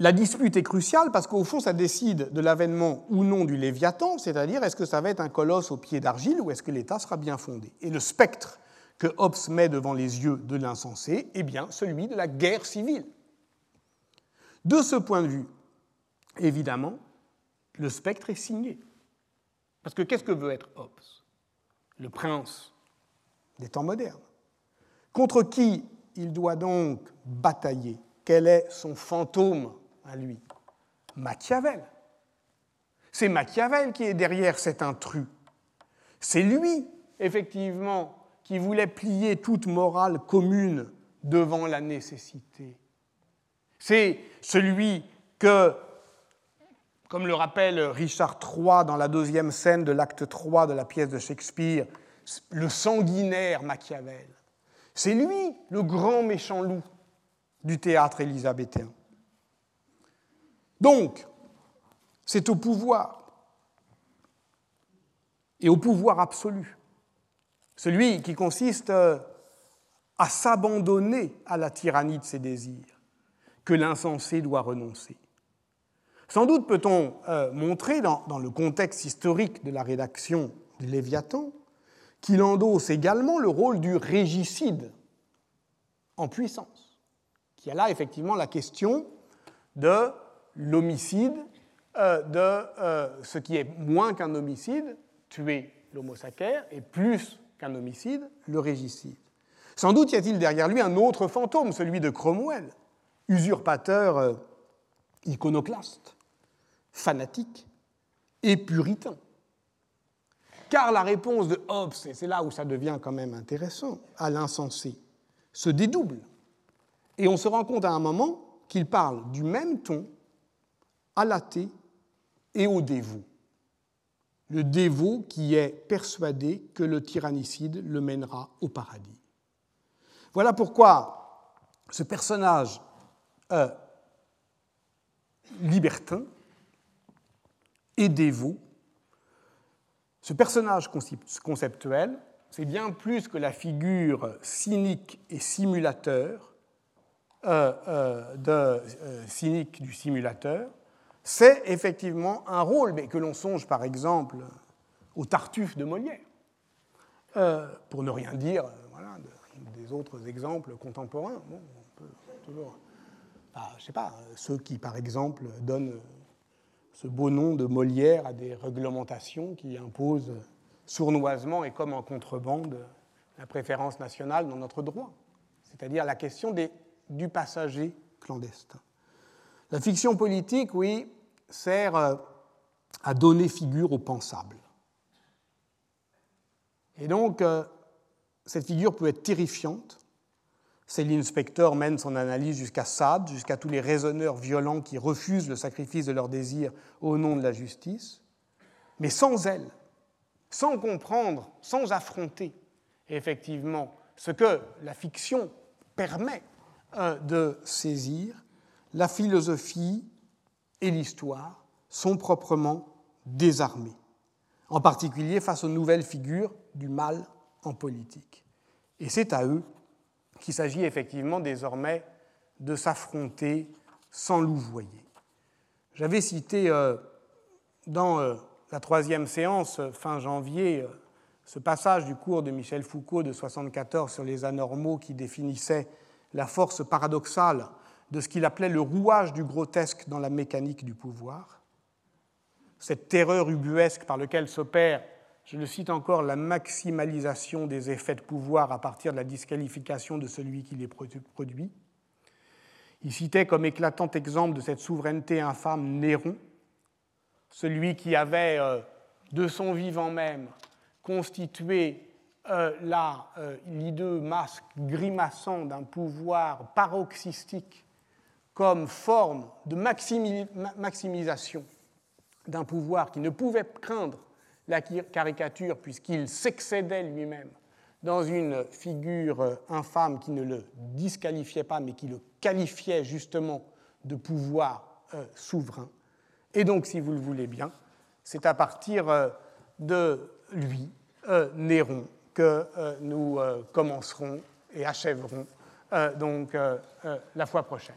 La dispute est cruciale parce qu'au fond ça décide de l'avènement ou non du Léviathan, c'est-à-dire est-ce que ça va être un colosse au pied d'argile ou est-ce que l'État sera bien fondé. Et le spectre que Hobbes met devant les yeux de l'insensé est bien celui de la guerre civile. De ce point de vue, évidemment, le spectre est signé. Parce que qu'est-ce que veut être Hobbes? Le prince des temps modernes. Contre qui il doit donc batailler? Quel est son fantôme? À lui Machiavel. C'est Machiavel qui est derrière cet intrus. C'est lui, effectivement, qui voulait plier toute morale commune devant la nécessité. C'est celui que comme le rappelle Richard III dans la deuxième scène de l'acte 3 de la pièce de Shakespeare, le sanguinaire Machiavel. C'est lui le grand méchant loup du théâtre élisabéthain. Donc, c'est au pouvoir, et au pouvoir absolu, celui qui consiste euh, à s'abandonner à la tyrannie de ses désirs, que l'insensé doit renoncer. Sans doute peut-on euh, montrer, dans, le contexte historique de la rédaction du Léviathan, qu'il endosse également le rôle du régicide en puissance, qui a là effectivement la question de l'homicide, euh, de euh, ce qui est moins qu'un homicide, tuer l'homo sacer, et plus qu'un homicide, le régicide. Sans doute y a-t-il derrière lui un autre fantôme, celui de Cromwell, usurpateur iconoclaste, fanatique et puritain. Car la réponse de Hobbes, et c'est là où ça devient quand même intéressant, à l'insensé, se dédouble. Et on se rend compte à un moment qu'il parle du même ton à l'athée et au dévot. Le dévot qui est persuadé que le tyrannicide le mènera au paradis. Voilà pourquoi ce personnage euh, libertin et dévot. Ce personnage conceptuel, c'est bien plus que la figure cynique et simulateur euh, euh, de, cynique du simulateur, c'est effectivement un rôle, mais que l'on songe par exemple au Tartuffe de Molière, pour ne rien dire des autres exemples contemporains. Bon, on toujours, je sais pas, ceux qui par exemple donnent ce beau nom de Molière a des réglementations qui imposent sournoisement et comme en contrebande la préférence nationale dans notre droit, c'est-à-dire la question du passager clandestin. La fiction politique, oui, sert euh, à donner figure au pensable. Et donc, euh, cette figure peut être terrifiante, Céline Spector mène son analyse jusqu'à Sade, jusqu'à tous les raisonneurs violents qui refusent le sacrifice de leurs désirs au nom de la justice. Mais sans elle, sans comprendre, sans affronter effectivement ce que la fiction permet euh, de saisir, la philosophie et l'histoire sont proprement désarmées, en particulier face aux nouvelles figures du mal en politique. Et c'est à eux qu'il s'agit effectivement désormais de s'affronter sans louvoyer. J'avais cité euh, dans euh, la troisième séance, fin janvier, ce passage du cours de Michel Foucault de 1974 sur les anormaux qui définissait la force paradoxale de ce qu'il appelait le rouage du grotesque dans la mécanique du pouvoir, cette terreur ubuesque par laquelle s'opère, je le cite encore, la maximalisation des effets de pouvoir à partir de la disqualification de celui qui les produit. Il citait comme éclatant exemple de cette souveraineté infâme Néron, celui qui avait, euh, de son vivant même, constituer euh, la euh, l'hideux masque grimaçant d'un pouvoir paroxystique comme forme de maximisation d'un pouvoir qui ne pouvait craindre la caricature puisqu'il s'excédait lui-même dans une figure euh, infâme qui ne le disqualifiait pas mais qui le qualifiait justement de pouvoir souverain. Et donc, si vous le voulez bien, c'est à partir de lui euh, Néron que euh, nous euh, commencerons et achèverons donc la fois prochaine.